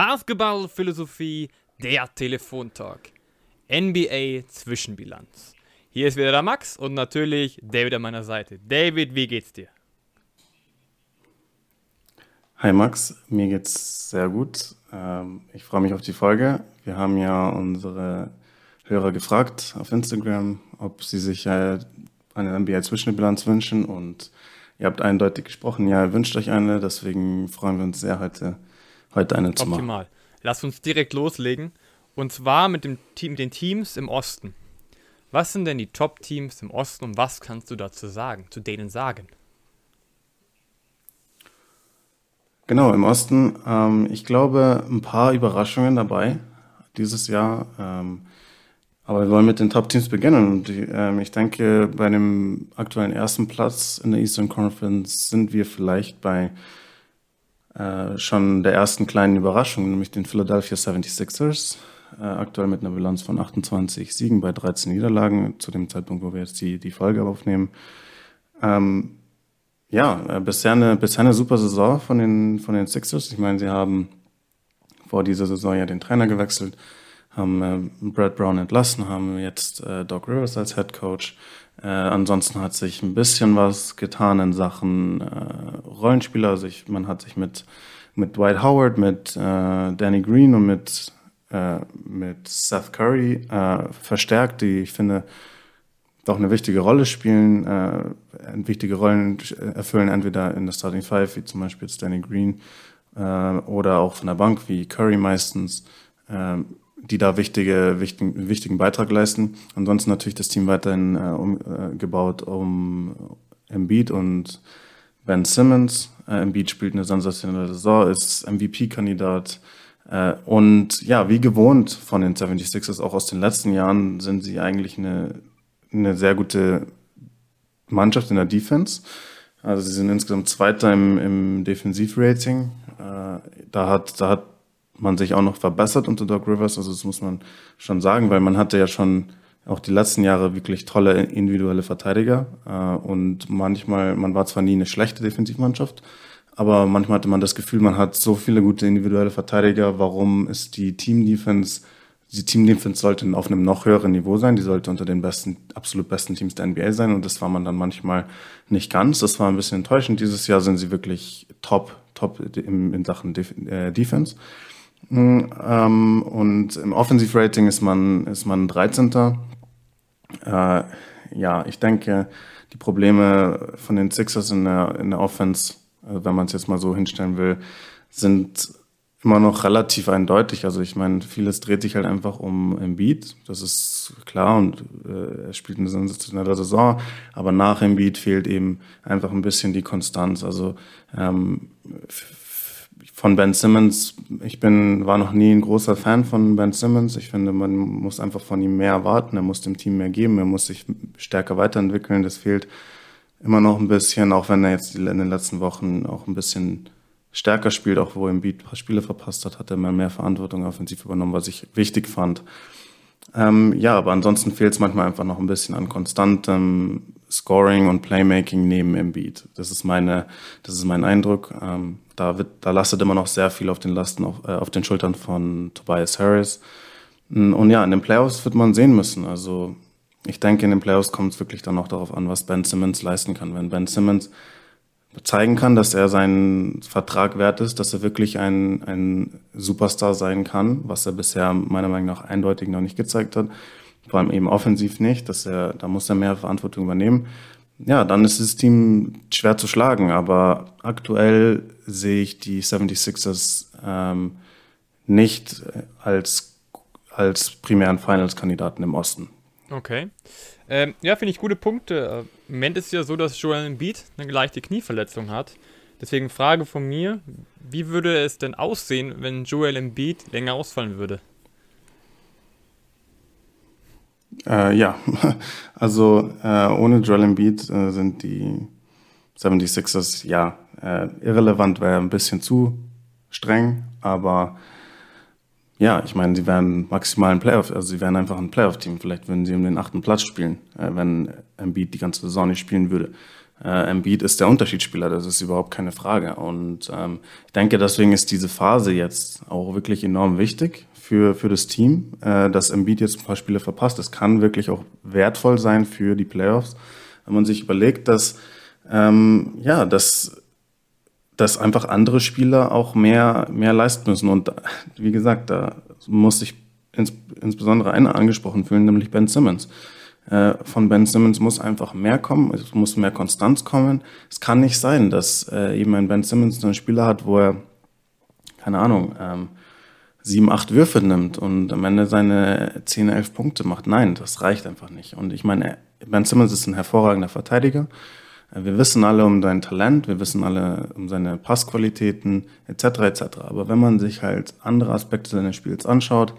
Basketballphilosophie, der Telefontalk. NBA Zwischenbilanz. Hier ist wieder der Max und natürlich David an meiner Seite. David, wie geht's dir? Hi Max, mir geht's sehr gut. Ähm, ich freue mich auf die Folge. Wir haben ja unsere Hörer gefragt auf Instagram, ob sie sich äh, eine NBA-Zwischenbilanz wünschen und ihr habt eindeutig gesprochen, ja, ihr wünscht euch eine, deswegen freuen wir uns sehr, heute, heute eine zu machen. Optimal. Lass uns direkt loslegen und zwar mit dem Team, den Teams im Osten. Was sind denn die Top-Teams im Osten und was kannst du dazu sagen, zu denen sagen? Genau, im Osten. Ähm, ich glaube, ein paar Überraschungen dabei dieses Jahr. Ähm, aber wir wollen mit den Top-Teams beginnen. Und die, ähm, ich denke, bei dem aktuellen ersten Platz in der Eastern Conference sind wir vielleicht bei äh, schon der ersten kleinen Überraschung, nämlich den Philadelphia 76ers. Äh, aktuell mit einer Bilanz von 28 Siegen bei 13 Niederlagen, zu dem Zeitpunkt, wo wir jetzt die, die Folge aufnehmen. Ähm, ja, äh, bisher, eine, bisher eine super Saison von den, von den Sixers. Ich meine, sie haben vor dieser Saison ja den Trainer gewechselt haben äh, Brad Brown entlassen, haben jetzt äh, Doc Rivers als Head Coach. Äh, ansonsten hat sich ein bisschen was getan in Sachen äh, Rollenspieler. Also ich, man hat sich mit, mit Dwight Howard, mit äh, Danny Green und mit, äh, mit Seth Curry äh, verstärkt, die ich finde doch eine wichtige Rolle spielen, äh, wichtige Rollen erfüllen, entweder in der Starting Five, wie zum Beispiel jetzt Danny Green, oder auch von der Bank, wie Curry meistens. Die da wichtige, wichtigen, wichtigen Beitrag leisten. Ansonsten natürlich das Team weiterhin äh, umgebaut äh, um Embiid und Ben Simmons. Äh, Embiid spielt eine sensationelle Saison, ist MVP-Kandidat. Äh, und ja, wie gewohnt von den 76ers, auch aus den letzten Jahren, sind sie eigentlich eine, eine sehr gute Mannschaft in der Defense. Also sie sind insgesamt Zweiter im, im Defensivrating. Äh, da hat, da hat man sich auch noch verbessert unter Doc Rivers. Also das muss man schon sagen, weil man hatte ja schon auch die letzten Jahre wirklich tolle individuelle Verteidiger. Äh, und manchmal, man war zwar nie eine schlechte Defensivmannschaft, aber manchmal hatte man das Gefühl, man hat so viele gute individuelle Verteidiger. Warum ist die Team-Defense, die Team-Defense sollte auf einem noch höheren Niveau sein. Die sollte unter den besten, absolut besten Teams der NBA sein. Und das war man dann manchmal nicht ganz. Das war ein bisschen enttäuschend. Dieses Jahr sind sie wirklich top, top in, in Sachen äh, Defense. Ähm, und im Offensive-Rating ist man, ist man 13. Äh, ja, ich denke, die Probleme von den Sixers in der, in der Offense, also wenn man es jetzt mal so hinstellen will, sind immer noch relativ eindeutig. Also ich meine, vieles dreht sich halt einfach um Embiid, das ist klar und äh, er spielt eine sensationelle Saison, aber nach Embiid fehlt eben einfach ein bisschen die Konstanz. Also ähm, von Ben Simmons, ich bin, war noch nie ein großer Fan von Ben Simmons. Ich finde, man muss einfach von ihm mehr erwarten. Er muss dem Team mehr geben. Er muss sich stärker weiterentwickeln. Das fehlt immer noch ein bisschen, auch wenn er jetzt in den letzten Wochen auch ein bisschen stärker spielt, auch wo im Beat ein paar Spiele verpasst hat, hat er mehr, mehr Verantwortung offensiv übernommen, was ich wichtig fand. Ähm, ja, aber ansonsten fehlt es manchmal einfach noch ein bisschen an konstantem Scoring und Playmaking neben Embiid. Das ist meine, das ist mein Eindruck. Ähm, da wird, da lastet immer noch sehr viel auf den Lasten, auf, äh, auf den Schultern von Tobias Harris. Mm, und ja, in den Playoffs wird man sehen müssen. Also ich denke, in den Playoffs kommt es wirklich dann auch darauf an, was Ben Simmons leisten kann. Wenn Ben Simmons zeigen kann, dass er seinen Vertrag wert ist, dass er wirklich ein, ein Superstar sein kann, was er bisher meiner Meinung nach eindeutig noch nicht gezeigt hat, vor allem eben offensiv nicht, dass er, da muss er mehr Verantwortung übernehmen. Ja, dann ist das Team schwer zu schlagen, aber aktuell sehe ich die 76ers ähm, nicht als, als primären Finals-Kandidaten im Osten. Okay. Ähm, ja, finde ich gute Punkte. Im Moment ist es ja so, dass Joel Embiid eine leichte Knieverletzung hat. Deswegen Frage von mir, wie würde es denn aussehen, wenn Joel Embiid länger ausfallen würde? Äh, ja, also äh, ohne Joel Embiid äh, sind die 76ers ja äh, irrelevant, wäre ein bisschen zu streng, aber ja, ich meine, sie wären maximal ein Playoff, also sie wären einfach ein Playoff-Team. Vielleicht würden sie um den achten Platz spielen, äh, wenn Embiid die ganze Saison nicht spielen würde. Äh, Embiid ist der Unterschiedsspieler, das ist überhaupt keine Frage. Und ähm, ich denke, deswegen ist diese Phase jetzt auch wirklich enorm wichtig für, für das Team, äh, dass Embiid jetzt ein paar Spiele verpasst. Das kann wirklich auch wertvoll sein für die Playoffs, wenn man sich überlegt, dass ähm, ja, dass, dass einfach andere Spieler auch mehr, mehr leisten müssen. Und wie gesagt, da muss sich ins, insbesondere einer angesprochen fühlen, nämlich Ben Simmons. Äh, von Ben Simmons muss einfach mehr kommen, es muss mehr Konstanz kommen. Es kann nicht sein, dass äh, eben ein Ben Simmons einen Spieler hat, wo er, keine Ahnung, ähm, sieben, acht Würfe nimmt und am Ende seine zehn, elf Punkte macht. Nein, das reicht einfach nicht. Und ich meine, Ben Simmons ist ein hervorragender Verteidiger. Wir wissen alle um sein Talent, wir wissen alle um seine Passqualitäten etc. etc. Aber wenn man sich halt andere Aspekte seines Spiels anschaut,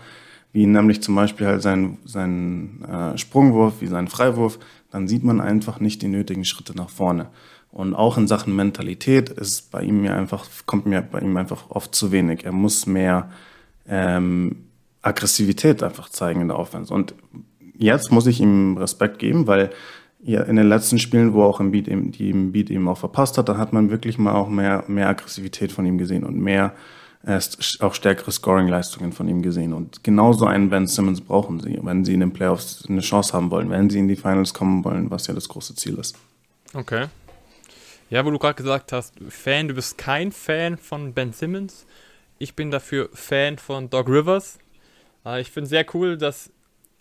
wie nämlich zum Beispiel halt sein, sein äh, Sprungwurf, wie sein Freiwurf, dann sieht man einfach nicht die nötigen Schritte nach vorne. Und auch in Sachen Mentalität ist bei ihm ja einfach, kommt mir bei ihm einfach oft zu wenig. Er muss mehr ähm, Aggressivität einfach zeigen in der Offense. Und jetzt muss ich ihm Respekt geben, weil ja, in den letzten Spielen, wo auch im Beat eben, die im Beat eben auch verpasst hat, da hat man wirklich mal auch mehr, mehr Aggressivität von ihm gesehen und mehr, äh, auch stärkere Scoring-Leistungen von ihm gesehen. Und genauso einen Ben Simmons brauchen sie, wenn sie in den Playoffs eine Chance haben wollen, wenn sie in die Finals kommen wollen, was ja das große Ziel ist. Okay. Ja, wo du gerade gesagt hast, Fan, du bist kein Fan von Ben Simmons. Ich bin dafür Fan von Doc Rivers. Äh, ich finde sehr cool, dass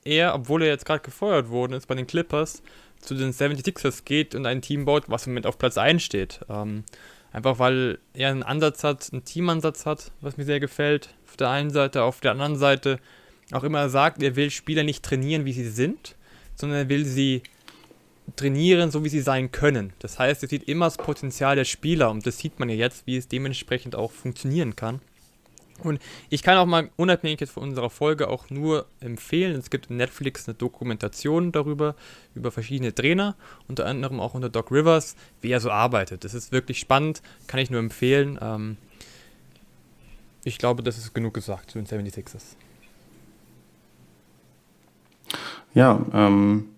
er, obwohl er jetzt gerade gefeuert worden ist bei den Clippers, zu den 76ers geht und ein Team baut, was im Moment auf Platz 1 steht. Ähm, einfach weil er einen Ansatz hat, einen Teamansatz hat, was mir sehr gefällt. Auf der einen Seite, auf der anderen Seite auch immer sagt, er will Spieler nicht trainieren, wie sie sind, sondern er will sie trainieren, so wie sie sein können. Das heißt, er sieht immer das Potenzial der Spieler und das sieht man ja jetzt, wie es dementsprechend auch funktionieren kann. Und ich kann auch mal unabhängig jetzt von unserer Folge auch nur empfehlen, es gibt in Netflix eine Dokumentation darüber, über verschiedene Trainer, unter anderem auch unter Doc Rivers, wie er so arbeitet. Das ist wirklich spannend, kann ich nur empfehlen. Ähm, ich glaube, das ist genug gesagt zu den 76ers. Ja, ähm,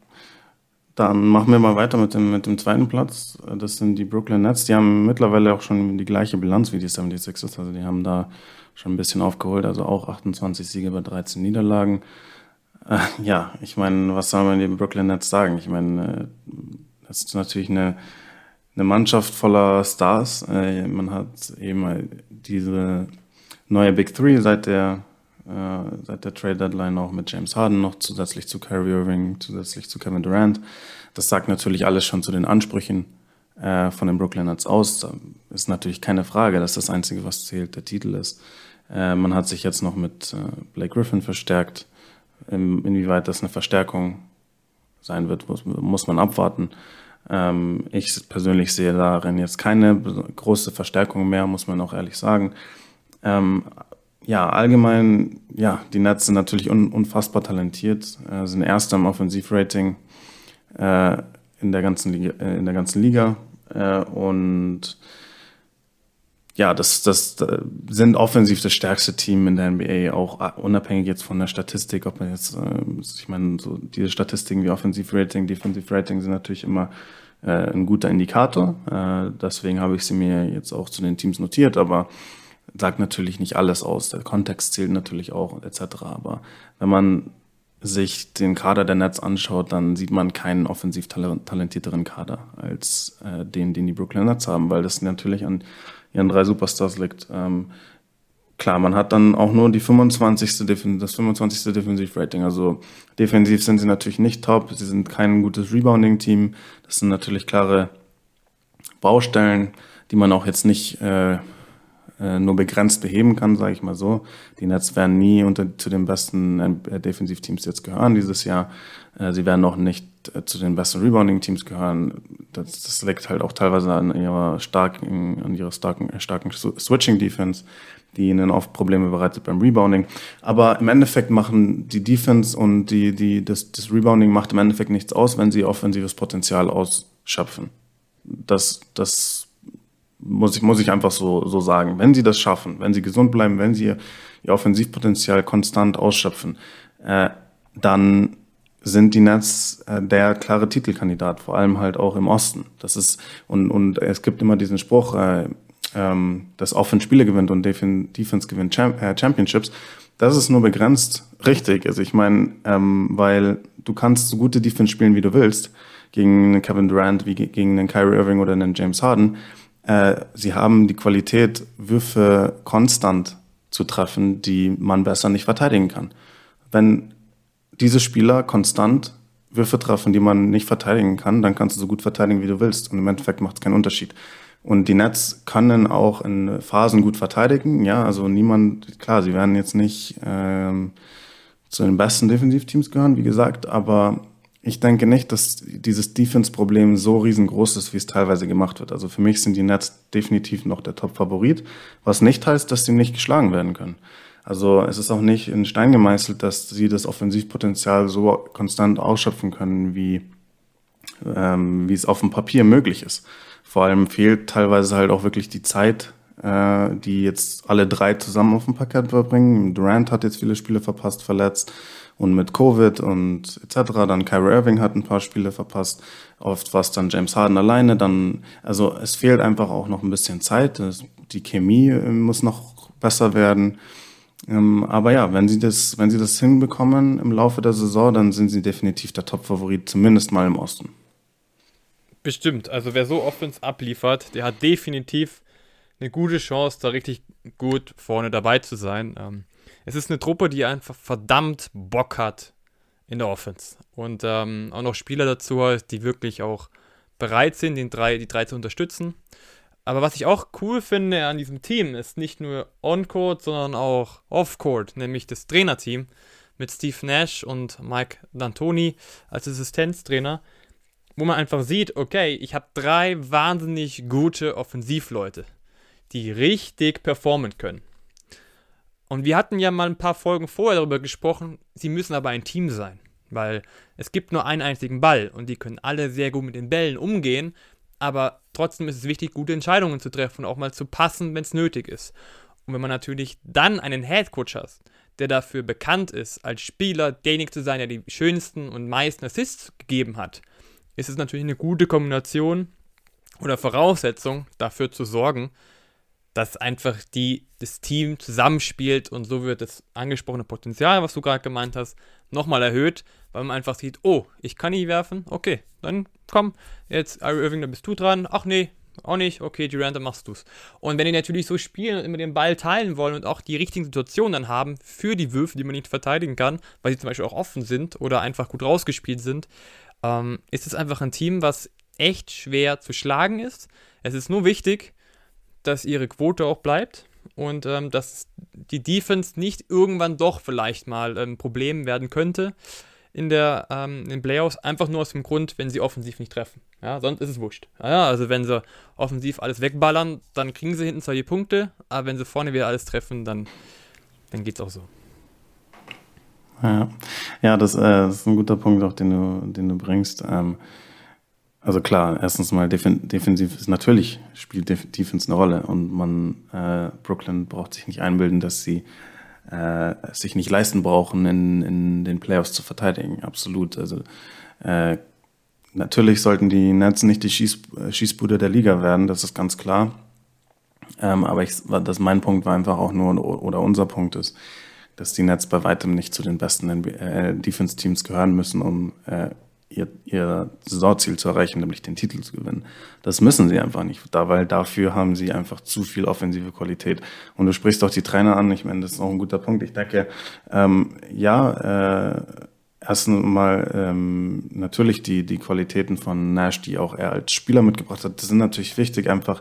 dann machen wir mal weiter mit dem, mit dem zweiten Platz. Das sind die Brooklyn Nets. Die haben mittlerweile auch schon die gleiche Bilanz wie die 76ers. Also die haben da schon ein bisschen aufgeholt, also auch 28 Siege bei 13 Niederlagen. Äh, ja, ich meine, was soll man den Brooklyn Nets sagen? Ich meine, äh, das ist natürlich eine, eine Mannschaft voller Stars. Äh, man hat eben diese neue Big Three seit der, seit der Trade Deadline auch mit James Harden noch zusätzlich zu Kyrie Irving, zusätzlich zu Kevin Durant. Das sagt natürlich alles schon zu den Ansprüchen äh, von den Brooklyn Nets aus. Da ist natürlich keine Frage, dass das Einzige, was zählt, der Titel ist. Äh, man hat sich jetzt noch mit äh, Blake Griffin verstärkt. In, inwieweit das eine Verstärkung sein wird, muss, muss man abwarten. Ähm, ich persönlich sehe darin jetzt keine große Verstärkung mehr, muss man auch ehrlich sagen. Ähm, ja, allgemein, ja, die Nets sind natürlich un, unfassbar talentiert, äh, sind Erster im Offensivrating äh, in der ganzen Liga, äh, in der ganzen Liga äh, und ja, das, das, sind offensiv das stärkste Team in der NBA, auch äh, unabhängig jetzt von der Statistik, ob man jetzt, äh, ich meine, so diese Statistiken wie Offensivrating, Defensivrating sind natürlich immer ein guter Indikator. Deswegen habe ich sie mir jetzt auch zu den Teams notiert, aber sagt natürlich nicht alles aus. Der Kontext zählt natürlich auch, etc. Aber wenn man sich den Kader der Nets anschaut, dann sieht man keinen offensiv talentierteren Kader als äh, den, den die Brooklyn Nets haben, weil das natürlich an ihren drei Superstars liegt. Ähm, klar, man hat dann auch nur die 25. Defen das 25. Defensivrating. Also defensiv sind sie natürlich nicht top. Sie sind kein gutes Rebounding-Team. Das sind natürlich klare Baustellen, die man auch jetzt nicht äh, nur begrenzt beheben kann, sage ich mal so. Die Nets werden nie unter, zu den besten äh, Defensivteams jetzt gehören dieses Jahr. Äh, sie werden noch nicht äh, zu den besten Rebounding-Teams gehören. Das, das liegt halt auch teilweise an ihrer starken, an ihrer starken, starken Switching-Defense, die ihnen oft Probleme bereitet beim Rebounding. Aber im Endeffekt machen die Defense und die, die, das, das Rebounding macht im Endeffekt nichts aus, wenn sie offensives Potenzial ausschöpfen. Das, das muss ich, muss ich einfach so, so sagen. Wenn sie das schaffen, wenn sie gesund bleiben, wenn sie ihr Offensivpotenzial konstant ausschöpfen, äh, dann sind die Nets äh, der klare Titelkandidat, vor allem halt auch im Osten. Das ist und und es gibt immer diesen Spruch, äh, ähm, dass Offense Spiele gewinnt und Defense gewinnt Champ äh, Championships. Das ist nur begrenzt richtig. Also ich meine, ähm, weil du kannst so gute Defense spielen, wie du willst, gegen einen Kevin Durant, wie gegen einen Kyrie Irving oder einen James Harden. Äh, sie haben die Qualität, Würfe konstant zu treffen, die man besser nicht verteidigen kann. Wenn diese Spieler konstant Würfe treffen, die man nicht verteidigen kann, dann kannst du so gut verteidigen, wie du willst. Und im Endeffekt macht es keinen Unterschied. Und die Nets können auch in Phasen gut verteidigen. Ja, also niemand, klar, sie werden jetzt nicht ähm, zu den besten Defensivteams gehören, wie gesagt, aber ich denke nicht, dass dieses Defense-Problem so riesengroß ist, wie es teilweise gemacht wird. Also für mich sind die Nets definitiv noch der Top-Favorit, was nicht heißt, dass sie nicht geschlagen werden können. Also es ist auch nicht in Stein gemeißelt, dass sie das Offensivpotenzial so konstant ausschöpfen können, wie, ähm, wie es auf dem Papier möglich ist. Vor allem fehlt teilweise halt auch wirklich die Zeit, äh, die jetzt alle drei zusammen auf dem Parkett verbringen. Durant hat jetzt viele Spiele verpasst, verletzt und mit Covid und etc. Dann Kyrie Irving hat ein paar Spiele verpasst. Oft war es dann James Harden alleine. Dann, also es fehlt einfach auch noch ein bisschen Zeit. Die Chemie äh, muss noch besser werden. Ähm, aber ja, wenn sie das, wenn sie das hinbekommen im Laufe der Saison, dann sind sie definitiv der Top-Favorit, zumindest mal im Osten. Bestimmt. Also wer so Offense abliefert, der hat definitiv eine gute Chance, da richtig gut vorne dabei zu sein. Ähm, es ist eine Truppe, die einfach verdammt Bock hat in der Offense. Und ähm, auch noch Spieler dazu hat, die wirklich auch bereit sind, den drei, die drei zu unterstützen. Aber was ich auch cool finde an diesem Team, ist nicht nur On-Court, sondern auch Off-Court, nämlich das Trainerteam mit Steve Nash und Mike D'Antoni als Assistenztrainer, wo man einfach sieht, okay, ich habe drei wahnsinnig gute Offensivleute, die richtig performen können. Und wir hatten ja mal ein paar Folgen vorher darüber gesprochen, sie müssen aber ein Team sein, weil es gibt nur einen einzigen Ball und die können alle sehr gut mit den Bällen umgehen aber trotzdem ist es wichtig, gute Entscheidungen zu treffen und auch mal zu passen, wenn es nötig ist. Und wenn man natürlich dann einen Headcoach hat, der dafür bekannt ist, als Spieler derjenige zu sein, der die schönsten und meisten Assists gegeben hat, ist es natürlich eine gute Kombination oder Voraussetzung, dafür zu sorgen, dass einfach die, das Team zusammenspielt und so wird das angesprochene Potenzial, was du gerade gemeint hast, nochmal erhöht, weil man einfach sieht, oh, ich kann nicht werfen, okay, dann komm, jetzt Ari Irving, da bist du dran, ach nee, auch nicht, okay, Durant, dann machst du's. Und wenn die natürlich so spielen und immer den Ball teilen wollen und auch die richtigen Situationen dann haben für die Würfe, die man nicht verteidigen kann, weil sie zum Beispiel auch offen sind oder einfach gut rausgespielt sind, ähm, ist es einfach ein Team, was echt schwer zu schlagen ist. Es ist nur wichtig, dass ihre Quote auch bleibt und ähm, dass die Defense nicht irgendwann doch vielleicht mal ein Problem werden könnte in der ähm, in den Playoffs, einfach nur aus dem Grund, wenn sie offensiv nicht treffen. Ja, sonst ist es wurscht. Ja, also wenn sie offensiv alles wegballern, dann kriegen sie hinten zwar die Punkte, aber wenn sie vorne wieder alles treffen, dann, dann es auch so. Ja, ja das, äh, ist ein guter Punkt, auch den du, den du bringst. Ähm, also klar, erstens mal defensiv ist natürlich spielt Defense eine Rolle und man äh, Brooklyn braucht sich nicht einbilden, dass sie äh, sich nicht leisten brauchen, in, in den Playoffs zu verteidigen. Absolut. Also äh, natürlich sollten die Nets nicht die Schieß, Schießbude der Liga werden, das ist ganz klar. Ähm, aber ich, das mein Punkt war einfach auch nur oder unser Punkt ist, dass die Nets bei weitem nicht zu den besten äh, Defense-Teams gehören müssen, um äh, ihr, ihr Saisonziel zu erreichen, nämlich den Titel zu gewinnen. Das müssen sie einfach nicht, da, weil dafür haben sie einfach zu viel offensive Qualität. Und du sprichst auch die Trainer an, ich meine, das ist auch ein guter Punkt. Ich denke, ähm, ja, äh, erst mal ähm, natürlich die, die Qualitäten von Nash, die auch er als Spieler mitgebracht hat, das sind natürlich wichtig, einfach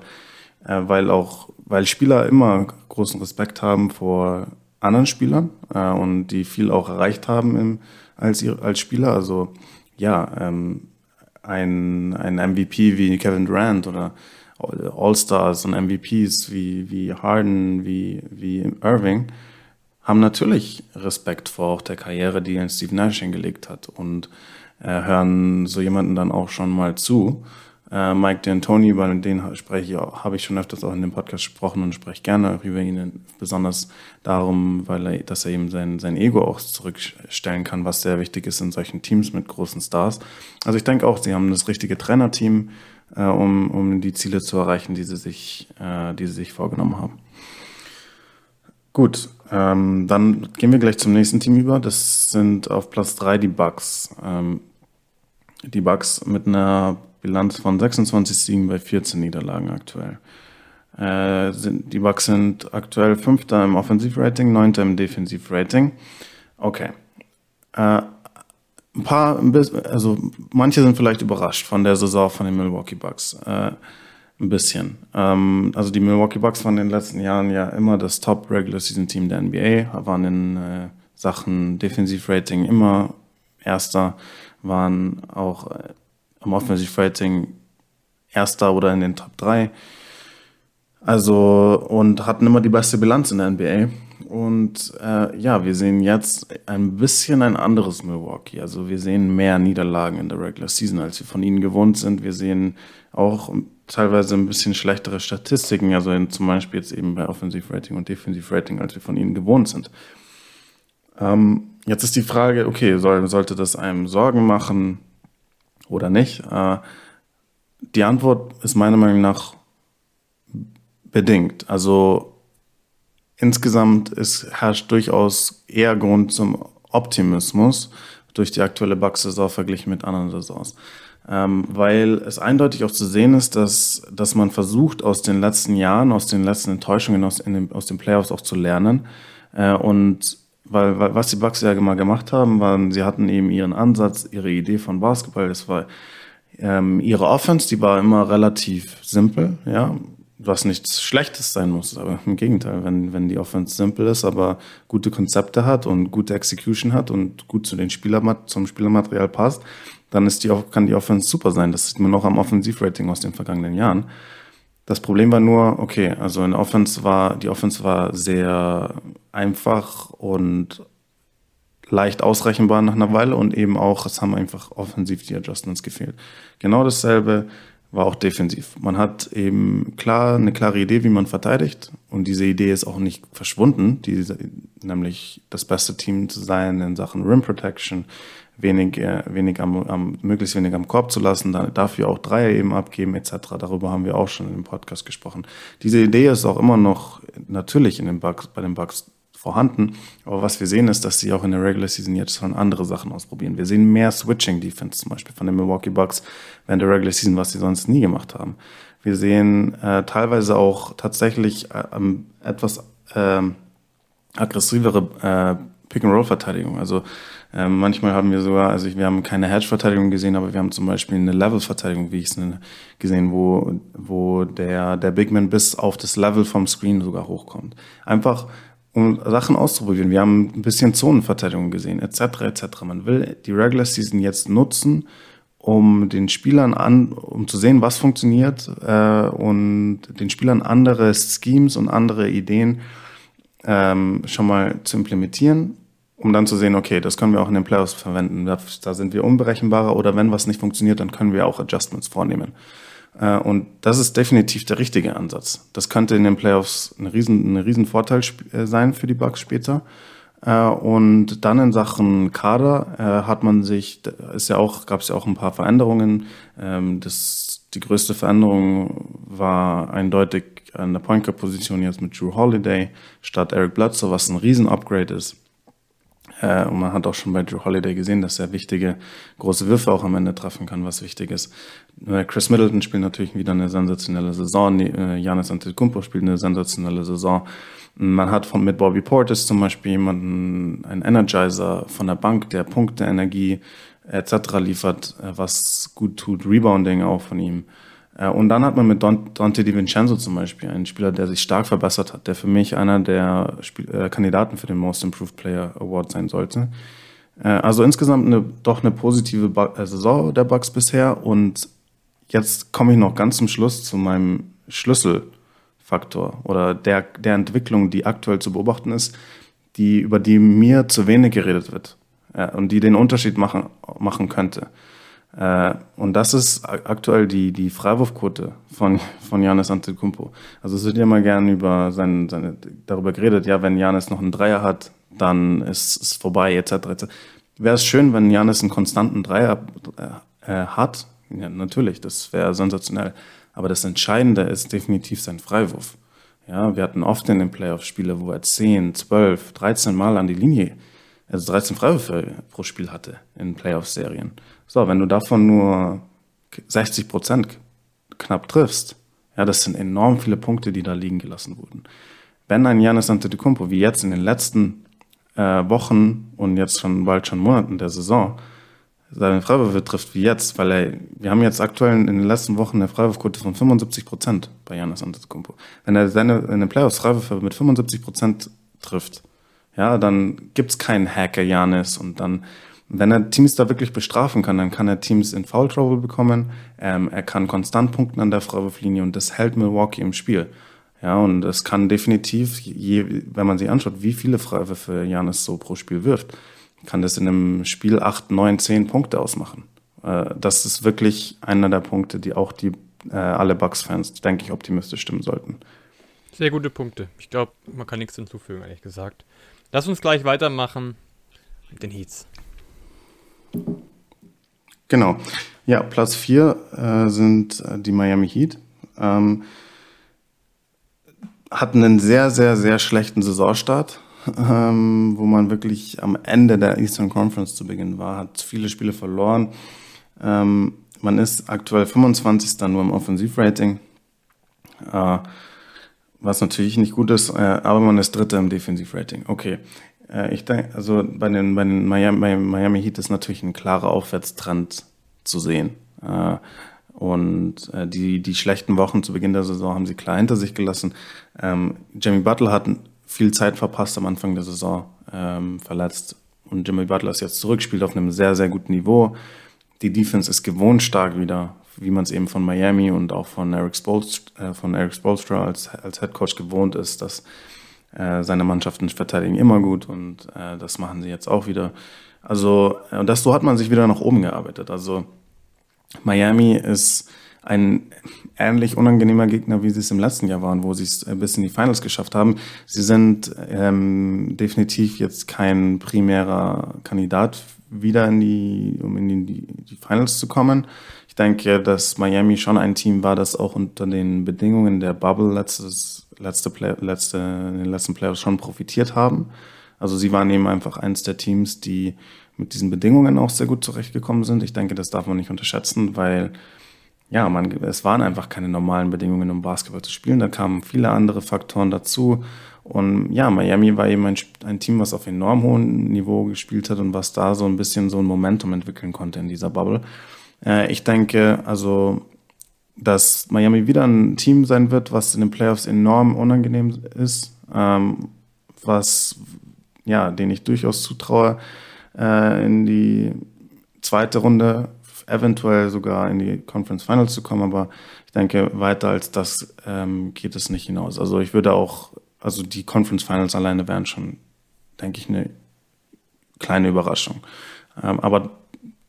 äh, weil auch, weil Spieler immer großen Respekt haben vor anderen Spielern äh, und die viel auch erreicht haben im, als, als Spieler. Also ja, ähm, ein, ein MVP wie Kevin Durant oder All-Stars und MVPs wie, wie Harden, wie, wie Irving, haben natürlich Respekt vor auch der Karriere, die Steve Nash hingelegt hat und äh, hören so jemanden dann auch schon mal zu. Äh, Mike D'Antoni, über den spreche ich, habe ich schon öfters auch in dem Podcast gesprochen und spreche gerne über ihn, besonders darum, weil er, dass er eben sein, sein Ego auch zurückstellen kann, was sehr wichtig ist in solchen Teams mit großen Stars. Also ich denke auch, sie haben das richtige Trainerteam, äh, um, um die Ziele zu erreichen, die sie sich, äh, die sie sich vorgenommen haben. Gut, ähm, dann gehen wir gleich zum nächsten Team über. Das sind auf Platz 3 die Bucks. Ähm, die Bucks mit einer Bilanz von 26 Siegen bei 14 Niederlagen aktuell. Äh, sind, die Bucks sind aktuell Fünfter im Offensivrating, Neunter im Defensivrating. Okay. Äh, ein paar, also manche sind vielleicht überrascht von der Saison von den Milwaukee Bucks. Äh, ein bisschen. Ähm, also die Milwaukee Bucks waren in den letzten Jahren ja immer das Top Regular Season Team der NBA, waren in äh, Sachen Defensivrating immer Erster, waren auch äh, am Offensive Rating Erster oder in den Top 3. Also, und hatten immer die beste Bilanz in der NBA. Und äh, ja, wir sehen jetzt ein bisschen ein anderes Milwaukee. Also wir sehen mehr Niederlagen in der Regular Season, als wir von ihnen gewohnt sind. Wir sehen auch teilweise ein bisschen schlechtere Statistiken, also in, zum Beispiel jetzt eben bei Offensive Rating und Defensive Rating, als wir von ihnen gewohnt sind. Ähm, jetzt ist die Frage, okay, soll, sollte das einem Sorgen machen? Oder nicht? Äh, die Antwort ist meiner Meinung nach bedingt. Also insgesamt ist, herrscht durchaus eher Grund zum Optimismus durch die aktuelle Bucks-Saison verglichen mit anderen Saisons. Ähm, weil es eindeutig auch zu sehen ist, dass, dass man versucht, aus den letzten Jahren, aus den letzten Enttäuschungen aus, den, aus den Playoffs auch zu lernen äh, und weil, weil was die Bucks ja mal gemacht haben, waren, sie hatten eben ihren Ansatz, ihre Idee von Basketball, das war ähm, ihre Offense, die war immer relativ simpel, ja, was nichts Schlechtes sein muss, aber im Gegenteil, wenn, wenn die Offense simpel ist, aber gute Konzepte hat und gute Execution hat und gut zu den Spielermat zum Spielermaterial passt, dann ist die, kann die Offense super sein. Das sieht man auch am Offensivrating aus den vergangenen Jahren. Das Problem war nur, okay, also in Offense war, die Offense war sehr einfach und leicht ausrechenbar nach einer Weile und eben auch, es haben einfach offensiv die Adjustments gefehlt. Genau dasselbe war auch defensiv. Man hat eben klar eine klare Idee, wie man verteidigt und diese Idee ist auch nicht verschwunden, die, nämlich das beste Team zu sein in Sachen Rim Protection, wenig, äh, wenig am, am, möglichst wenig am Korb zu lassen, dann dafür auch Dreier eben abgeben etc. Darüber haben wir auch schon dem Podcast gesprochen. Diese Idee ist auch immer noch natürlich in den Bugs, bei den Bugs vorhanden. Aber was wir sehen, ist, dass sie auch in der Regular Season jetzt schon andere Sachen ausprobieren. Wir sehen mehr Switching Defense zum Beispiel von den Milwaukee Bucks während der Regular Season, was sie sonst nie gemacht haben. Wir sehen äh, teilweise auch tatsächlich äh, etwas äh, aggressivere Pick-and-Roll-Verteidigung. Also äh, manchmal haben wir sogar, also wir haben keine Hedge-Verteidigung gesehen, aber wir haben zum Beispiel eine Level-Verteidigung, wie ich es gesehen, wo, wo der, der Big Man bis auf das Level vom Screen sogar hochkommt. Einfach um Sachen auszuprobieren. Wir haben ein bisschen Zonenverteidigung gesehen, etc. etc. Man will die Regular Season jetzt nutzen, um den Spielern an, um zu sehen, was funktioniert äh, und den Spielern andere Schemes und andere Ideen ähm, schon mal zu implementieren um dann zu sehen, okay, das können wir auch in den Playoffs verwenden. Da, da, sind wir unberechenbarer oder wenn was nicht funktioniert, dann können wir auch Adjustments vornehmen. Äh, und das ist definitiv der richtige Ansatz. Das könnte in den Playoffs ein riesen, ein riesen Vorteil äh, sein für die Bucks später. Äh, und dann in Sachen Kader hat man sich, ist ja auch, gab es ja auch ein paar Veränderungen. Ähm, das, die größte Veränderung war eindeutig an der Point Guard Position jetzt mit Drew Holiday statt Eric Bledsoe, was ein riesen Upgrade ist. Äh, und man hat auch schon bei Drew Holiday gesehen, dass er wichtige große Würfe auch am Ende treffen kann, was wichtig ist. Äh, Chris Middleton spielt natürlich wieder eine sensationelle Saison. Janis äh, Antetokounmpo spielt eine sensationelle Saison. Man hat von, mit Bobby Portis zum Beispiel jemanden, einen Energizer von der Bank, der Punkte, Energie etc. liefert, was gut tut. Rebounding auch von ihm. Äh, und dann hat man mit Dante DiVincenzo zum Beispiel einen Spieler, der sich stark verbessert hat, der für mich einer der äh, Kandidaten für den Most Improved Player Award sein sollte. Äh, also insgesamt eine, doch eine positive Saison der Bucks bisher. Und jetzt komme ich noch ganz zum Schluss zu meinem Schlüsselfaktor oder der, der Entwicklung, die aktuell zu beobachten ist, die, über die mir zu wenig geredet wird und die den Unterschied machen, machen könnte. Äh, und das ist aktuell die, die Freiwurfquote von, von Janis Antetokounmpo. Also es wird ja mal gern über seine, seine, darüber geredet, ja, wenn Janis noch einen Dreier hat, dann ist es vorbei, etc. etc. Wäre es schön, wenn Janis einen konstanten Dreier äh, äh, hat? Ja, natürlich, das wäre sensationell. Aber das Entscheidende ist definitiv sein Freiwurf. Ja, wir hatten oft in den Playoffs Spiele, wo er 10, 12, 13 Mal an die Linie, also 13 Freiwürfe pro Spiel hatte in Playoff-Serien. So, wenn du davon nur 60 Prozent knapp triffst, ja, das sind enorm viele Punkte, die da liegen gelassen wurden. Wenn ein Janis Antetokounmpo, wie jetzt in den letzten äh, Wochen und jetzt schon bald schon Monaten der Saison, seine Freiwürfe trifft wie jetzt, weil er, wir haben jetzt aktuell in den letzten Wochen eine Freiwurfquote von 75 Prozent bei Janis Antetokounmpo. Wenn er seine in den Playoffs Freiwürfe mit 75 Prozent trifft, ja, dann gibt's keinen Hacker Janis und dann wenn er Teams da wirklich bestrafen kann, dann kann er Teams in Foul Trouble bekommen. Ähm, er kann konstant punkten an der Freiwurflinie und das hält Milwaukee im Spiel. Ja, und es kann definitiv, je, wenn man sich anschaut, wie viele Freiwürfe Janis so pro Spiel wirft, kann das in einem Spiel acht, neun, zehn Punkte ausmachen. Äh, das ist wirklich einer der Punkte, die auch die äh, alle Bucks-Fans, denke ich, optimistisch stimmen sollten. Sehr gute Punkte. Ich glaube, man kann nichts hinzufügen, ehrlich gesagt. Lass uns gleich weitermachen mit den Heats. Genau. Ja, Platz 4 äh, sind äh, die Miami Heat. Ähm, hatten einen sehr, sehr, sehr schlechten Saisonstart, ähm, wo man wirklich am Ende der Eastern Conference zu Beginn war, hat viele Spiele verloren. Ähm, man ist aktuell 25. nur im Offensivrating, äh, was natürlich nicht gut ist, äh, aber man ist Dritter im Defensivrating. Okay. Äh, ich denke, also bei den, bei den Miami, Miami Heat ist natürlich ein klarer Aufwärtstrend zu sehen. Äh, und äh, die, die schlechten Wochen zu Beginn der Saison haben sie klar hinter sich gelassen. Ähm, Jimmy Butler hat viel Zeit verpasst am Anfang der Saison, ähm, verletzt. Und Jimmy Butler ist jetzt zurück, spielt auf einem sehr, sehr guten Niveau. Die Defense ist gewohnt stark wieder, wie man es eben von Miami und auch von Eric Spolstra, von Eric Spolstra als, als Head Coach gewohnt ist, dass äh, seine Mannschaften verteidigen immer gut und äh, das machen sie jetzt auch wieder. Also, äh, und das so hat man sich wieder nach oben gearbeitet. Also, Miami ist ein ähnlich unangenehmer Gegner, wie sie es im letzten Jahr waren, wo sie es bis in die Finals geschafft haben. Sie sind ähm, definitiv jetzt kein primärer Kandidat, wieder in die, um in die, die Finals zu kommen. Ich denke, dass Miami schon ein Team war, das auch unter den Bedingungen der Bubble letztes letzte, Play letzte, in den letzten Playoffs schon profitiert haben. Also sie waren eben einfach eins der Teams, die mit diesen Bedingungen auch sehr gut zurechtgekommen sind. Ich denke, das darf man nicht unterschätzen, weil ja, man, es waren einfach keine normalen Bedingungen, um Basketball zu spielen. Da kamen viele andere Faktoren dazu. Und ja, Miami war eben ein, ein Team, was auf enorm hohem Niveau gespielt hat und was da so ein bisschen so ein Momentum entwickeln konnte in dieser Bubble. Äh, ich denke, also dass Miami wieder ein Team sein wird, was in den Playoffs enorm unangenehm ist, ähm, was ja, den ich durchaus zutraue, äh, in die zweite Runde, eventuell sogar in die Conference Finals zu kommen, aber ich denke, weiter als das ähm, geht es nicht hinaus. Also ich würde auch, also die Conference Finals alleine wären schon, denke ich, eine kleine Überraschung. Ähm, aber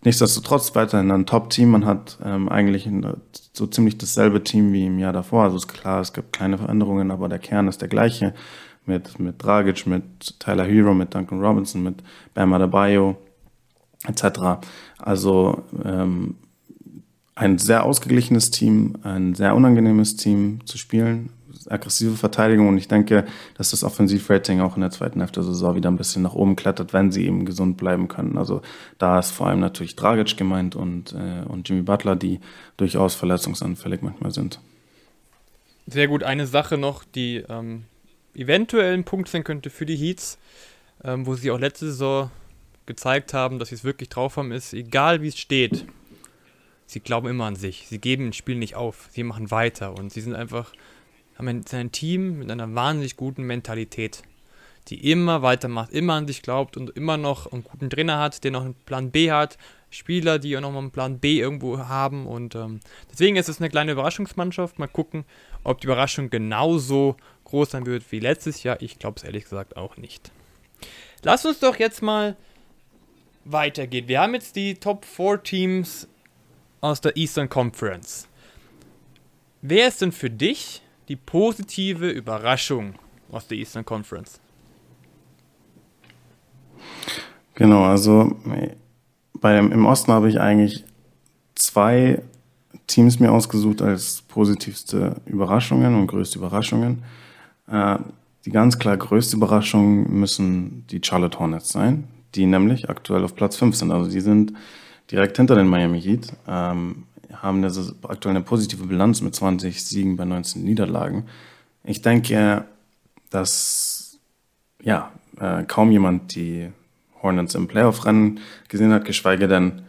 nichtsdestotrotz weiterhin ein Top-Team. Man hat ähm, eigentlich ein, so ziemlich dasselbe Team wie im Jahr davor. Also ist klar, es gibt kleine Veränderungen, aber der Kern ist der gleiche. Mit, mit Dragic, mit Tyler Hero, mit Duncan Robinson, mit Bam Adebayo, etc. Also ähm, ein sehr ausgeglichenes Team, ein sehr unangenehmes Team zu spielen, aggressive Verteidigung und ich denke, dass das Offensivrating auch in der zweiten Hälfte der Saison wieder ein bisschen nach oben klettert, wenn sie eben gesund bleiben können. Also da ist vor allem natürlich Dragic gemeint und, äh, und Jimmy Butler, die durchaus verletzungsanfällig manchmal sind. Sehr gut, eine Sache noch, die ähm, eventuell ein Punkt sein könnte für die Heats, ähm, wo sie auch letzte Saison gezeigt haben, dass sie es wirklich drauf haben, ist, egal wie es steht, sie glauben immer an sich. Sie geben ein Spiel nicht auf. Sie machen weiter und sie sind einfach haben ein, Team mit einer wahnsinnig guten Mentalität, die immer weitermacht, immer an sich glaubt und immer noch einen guten Trainer hat, der noch einen Plan B hat, Spieler, die auch noch mal einen Plan B irgendwo haben und ähm, deswegen ist es eine kleine Überraschungsmannschaft. Mal gucken, ob die Überraschung genauso groß sein wird wie letztes Jahr. Ich glaube es ehrlich gesagt auch nicht. Lass uns doch jetzt mal weitergehen. Wir haben jetzt die Top 4 Teams aus der Eastern Conference. Wer ist denn für dich die positive Überraschung aus der Eastern Conference? Genau, also bei dem, im Osten habe ich eigentlich zwei Teams mir ausgesucht als positivste Überraschungen und größte Überraschungen. Äh, die ganz klar größte Überraschung müssen die Charlotte Hornets sein, die nämlich aktuell auf Platz 5 sind. Also die sind direkt hinter den Miami Heat, ähm, haben aktuell eine positive Bilanz mit 20 Siegen bei 19 Niederlagen. Ich denke, dass ja, äh, kaum jemand die Hornets im Playoff-Rennen gesehen hat, geschweige denn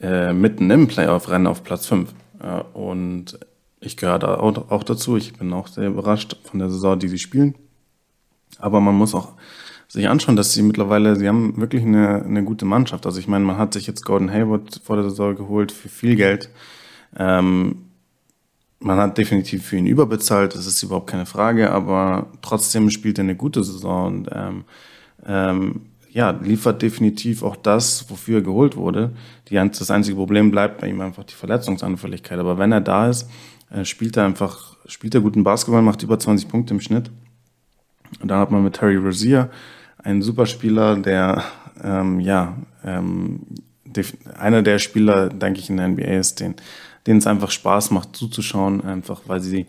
äh, mitten im Playoff-Rennen auf Platz 5. Äh, und ich gehöre da auch, auch, dazu. Ich bin auch sehr überrascht von der Saison, die sie spielen. Aber man muss auch sich anschauen, dass sie mittlerweile, sie haben wirklich eine, eine gute Mannschaft. Also ich meine, man hat sich jetzt Gordon Hayward vor der Saison geholt für viel Geld. Ähm, man hat definitiv für ihn überbezahlt, das ist überhaupt keine Frage, aber trotzdem spielt er eine gute Saison und ähm, ähm, ja, liefert definitiv auch das, wofür er geholt wurde. Die, das einzige Problem bleibt bei ihm einfach die Verletzungsanfälligkeit. Aber wenn er da ist, äh, spielt er einfach, spielt er guten Basketball, macht über 20 Punkte im Schnitt. Und dann hat man mit Terry Rozier einen Superspieler, der ähm, ja ähm, einer der Spieler, denke ich, in der NBA ist, den, denen es einfach Spaß macht zuzuschauen, einfach weil sie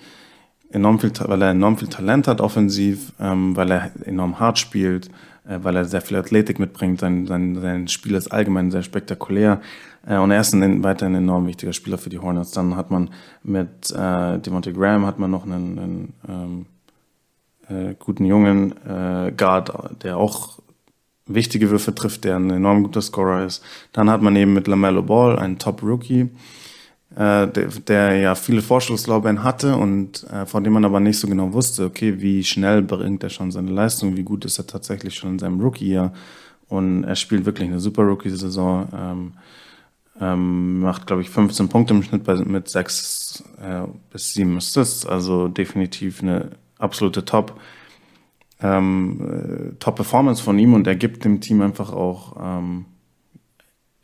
enorm viel, weil er enorm viel Talent hat offensiv, ähm, weil er enorm hart spielt, äh, weil er sehr viel Athletik mitbringt. Sein, sein, sein Spiel ist allgemein sehr spektakulär. Äh, und er ist ein, weiterhin ein enorm wichtiger Spieler für die Hornets. Dann hat man mit äh, Devontae Graham hat man noch einen, einen ähm, äh, guten jungen äh, Guard, der auch wichtige Würfe trifft, der ein enorm guter Scorer ist. Dann hat man eben mit LaMelo Ball einen Top-Rookie, äh, der, der ja viele Vorschusslorbeeren hatte und äh, von dem man aber nicht so genau wusste, okay, wie schnell bringt er schon seine Leistung, wie gut ist er tatsächlich schon in seinem Rookie-Jahr. Und er spielt wirklich eine super Rookie-Saison. Ähm, ähm, macht, glaube ich, 15 Punkte im Schnitt bei, mit 6 äh, bis 7 Assists. Also definitiv eine absolute Top. Ähm, äh, Top-Performance von ihm und er gibt dem Team einfach auch ähm,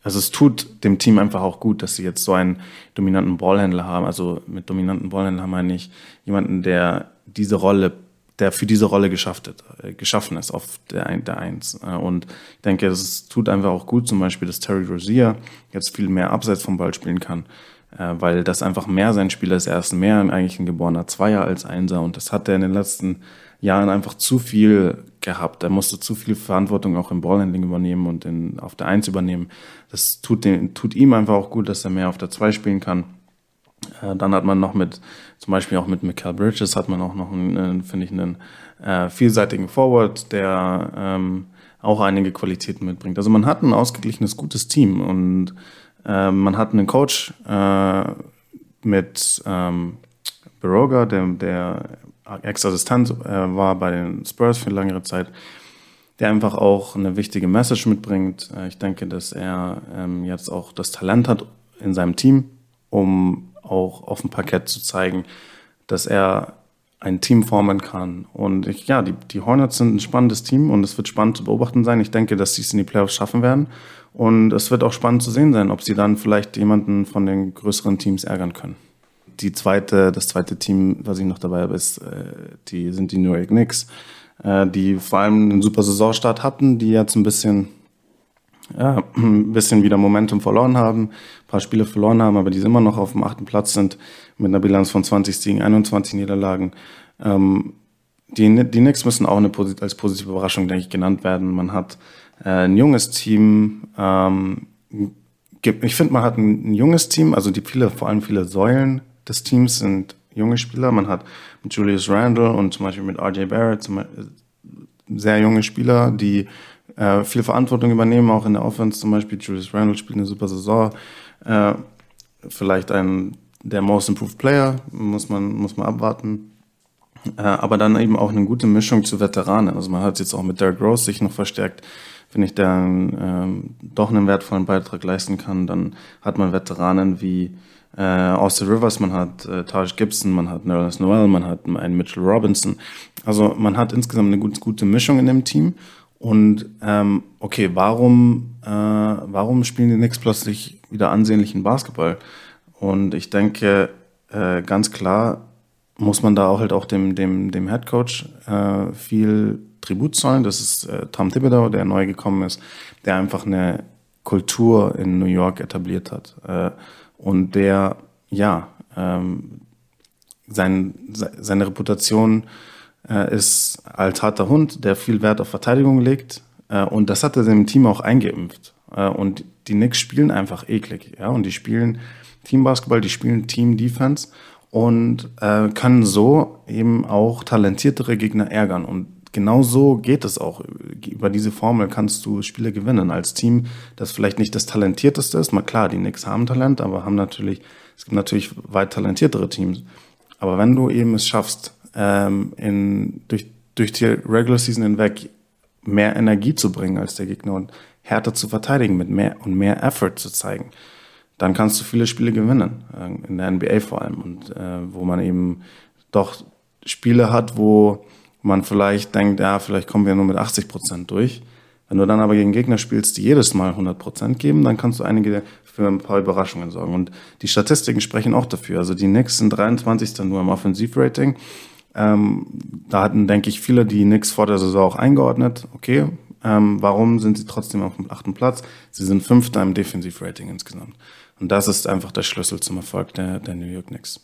also es tut dem Team einfach auch gut, dass sie jetzt so einen dominanten Ballhändler haben. Also mit dominanten Ballhändler meine ich jemanden, der diese Rolle, der für diese Rolle äh, geschaffen ist auf der, der Eins. Äh, und ich denke, es tut einfach auch gut, zum Beispiel, dass Terry Rozier jetzt viel mehr abseits vom Ball spielen kann, äh, weil das einfach mehr sein Spiel ist. Er ist mehr eigentlich ein geborener Zweier als Einser und das hat er in den letzten Jahren einfach zu viel gehabt. Er musste zu viel Verantwortung auch im Ballhandling übernehmen und in, auf der Eins übernehmen. Das tut, den, tut ihm einfach auch gut, dass er mehr auf der Zwei spielen kann. Äh, dann hat man noch mit, zum Beispiel auch mit Michael Bridges, hat man auch noch, einen, finde ich, einen äh, vielseitigen Forward, der ähm, auch einige Qualitäten mitbringt. Also man hat ein ausgeglichenes, gutes Team und äh, man hat einen Coach äh, mit ähm, Baroga, der, der Ex-Assistent äh, war bei den Spurs für längere Zeit, der einfach auch eine wichtige Message mitbringt. Äh, ich denke, dass er ähm, jetzt auch das Talent hat in seinem Team, um auch auf dem Parkett zu zeigen, dass er ein Team formen kann. Und ich, ja, die, die Hornets sind ein spannendes Team und es wird spannend zu beobachten sein. Ich denke, dass sie es in die Playoffs schaffen werden. Und es wird auch spannend zu sehen sein, ob sie dann vielleicht jemanden von den größeren Teams ärgern können die zweite, das zweite Team, was ich noch dabei habe, ist, äh, die sind die New York Knicks, äh, die vor allem einen super Saisonstart hatten, die jetzt ein bisschen, ja, ein bisschen wieder Momentum verloren haben, ein paar Spiele verloren haben, aber die immer noch auf dem achten Platz sind mit einer Bilanz von 20 Siegen, 21 Niederlagen. Ähm, die, die Knicks müssen auch eine, als positive Überraschung, denke ich, genannt werden. Man hat äh, ein junges Team, ähm, ich finde, man hat ein, ein, junges Team, also die viele, vor allem viele Säulen des Teams sind junge Spieler. Man hat mit Julius Randle und zum Beispiel mit RJ Barrett sehr junge Spieler, die äh, viel Verantwortung übernehmen, auch in der Offense zum Beispiel. Julius Randle spielt eine super Saison. Äh, vielleicht ein der Most Improved Player, muss man, muss man abwarten. Äh, aber dann eben auch eine gute Mischung zu Veteranen. Also man hat jetzt auch mit Derrick Rose sich noch verstärkt. Finde ich, der ähm, doch einen wertvollen Beitrag leisten kann. Dann hat man Veteranen wie äh, Austin Rivers, man hat äh, Taj Gibson, man hat Nerlens Noel, man hat einen Mitchell Robinson. Also man hat insgesamt eine gut, gute Mischung in dem Team. Und ähm, okay, warum, äh, warum spielen die Knicks plötzlich wieder ansehnlichen Basketball? und ich denke, äh, ganz klar muss man da auch halt auch dem, dem, dem Head Coach äh, viel Tribut zollen. Das ist äh, Tom Thibodeau, der neu gekommen ist, der einfach eine Kultur in New York etabliert hat. Äh, und der, ja, ähm, sein, seine Reputation äh, ist als harter Hund, der viel Wert auf Verteidigung legt. Äh, und das hat er dem Team auch eingeimpft. Äh, und die Knicks spielen einfach eklig. Ja? Und die spielen Teambasketball, die spielen Team-Defense und äh, können so eben auch talentiertere Gegner ärgern. Und genau so geht es auch. Über diese Formel kannst du Spiele gewinnen als Team, das vielleicht nicht das talentierteste ist. Mal klar, die Knicks haben Talent, aber haben natürlich, es gibt natürlich weit talentiertere Teams. Aber wenn du eben es schaffst, ähm, in, durch, durch die Regular Season hinweg mehr Energie zu bringen als der Gegner und härter zu verteidigen mit mehr und mehr Effort zu zeigen, dann kannst du viele Spiele gewinnen, äh, in der NBA vor allem. Und äh, wo man eben doch Spiele hat, wo man vielleicht denkt, ja, vielleicht kommen wir nur mit 80 Prozent durch. Wenn du dann aber gegen Gegner spielst, die jedes Mal 100 Prozent geben, dann kannst du einige für ein paar Überraschungen sorgen. Und die Statistiken sprechen auch dafür. Also die Knicks sind 23. nur im Offensivrating. Ähm, da hatten, denke ich, viele die Knicks vor der Saison auch eingeordnet. Okay, ähm, warum sind sie trotzdem auf dem achten Platz? Sie sind Fünfter im Defensivrating insgesamt. Und das ist einfach der Schlüssel zum Erfolg der, der New York Knicks.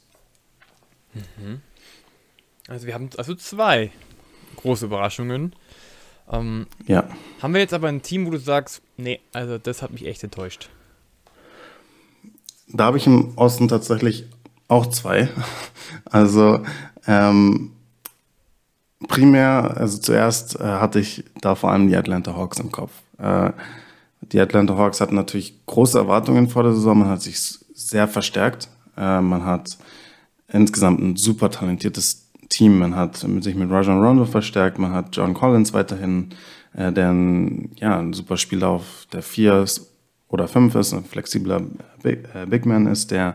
Mhm. Also wir haben also zwei große Überraschungen. Ähm, ja. Haben wir jetzt aber ein Team, wo du sagst, nee, also das hat mich echt enttäuscht. Da habe ich im Osten tatsächlich auch zwei. Also ähm, primär, also zuerst äh, hatte ich da vor allem die Atlanta Hawks im Kopf. Äh, die Atlanta Hawks hatten natürlich große Erwartungen vor der Saison. Man hat sich sehr verstärkt. Äh, man hat insgesamt ein super talentiertes Team. Man hat sich mit Rajon Rondo verstärkt. Man hat John Collins weiterhin, äh, der ein, ja, ein super Spieler auf der 4 oder 5 ist, ein flexibler Big, äh, Big Man ist, der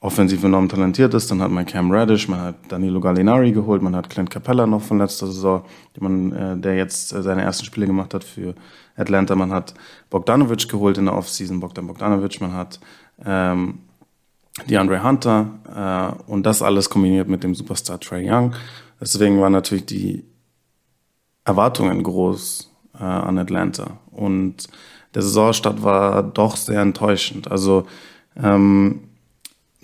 offensiv enorm talentiert ist. Dann hat man Cam Radish, man hat Danilo Gallinari geholt, man hat Clint Capella noch von letzter Saison, man, äh, der jetzt äh, seine ersten Spiele gemacht hat für Atlanta. Man hat Bogdanovic geholt in der Offseason, Bogdan Bogdanovic, man hat ähm, DeAndre Hunter äh, und das alles kombiniert mit dem Superstar Trey Young. Deswegen waren natürlich die Erwartungen groß äh, an Atlanta und der Saisonstart war doch sehr enttäuschend. Also ähm,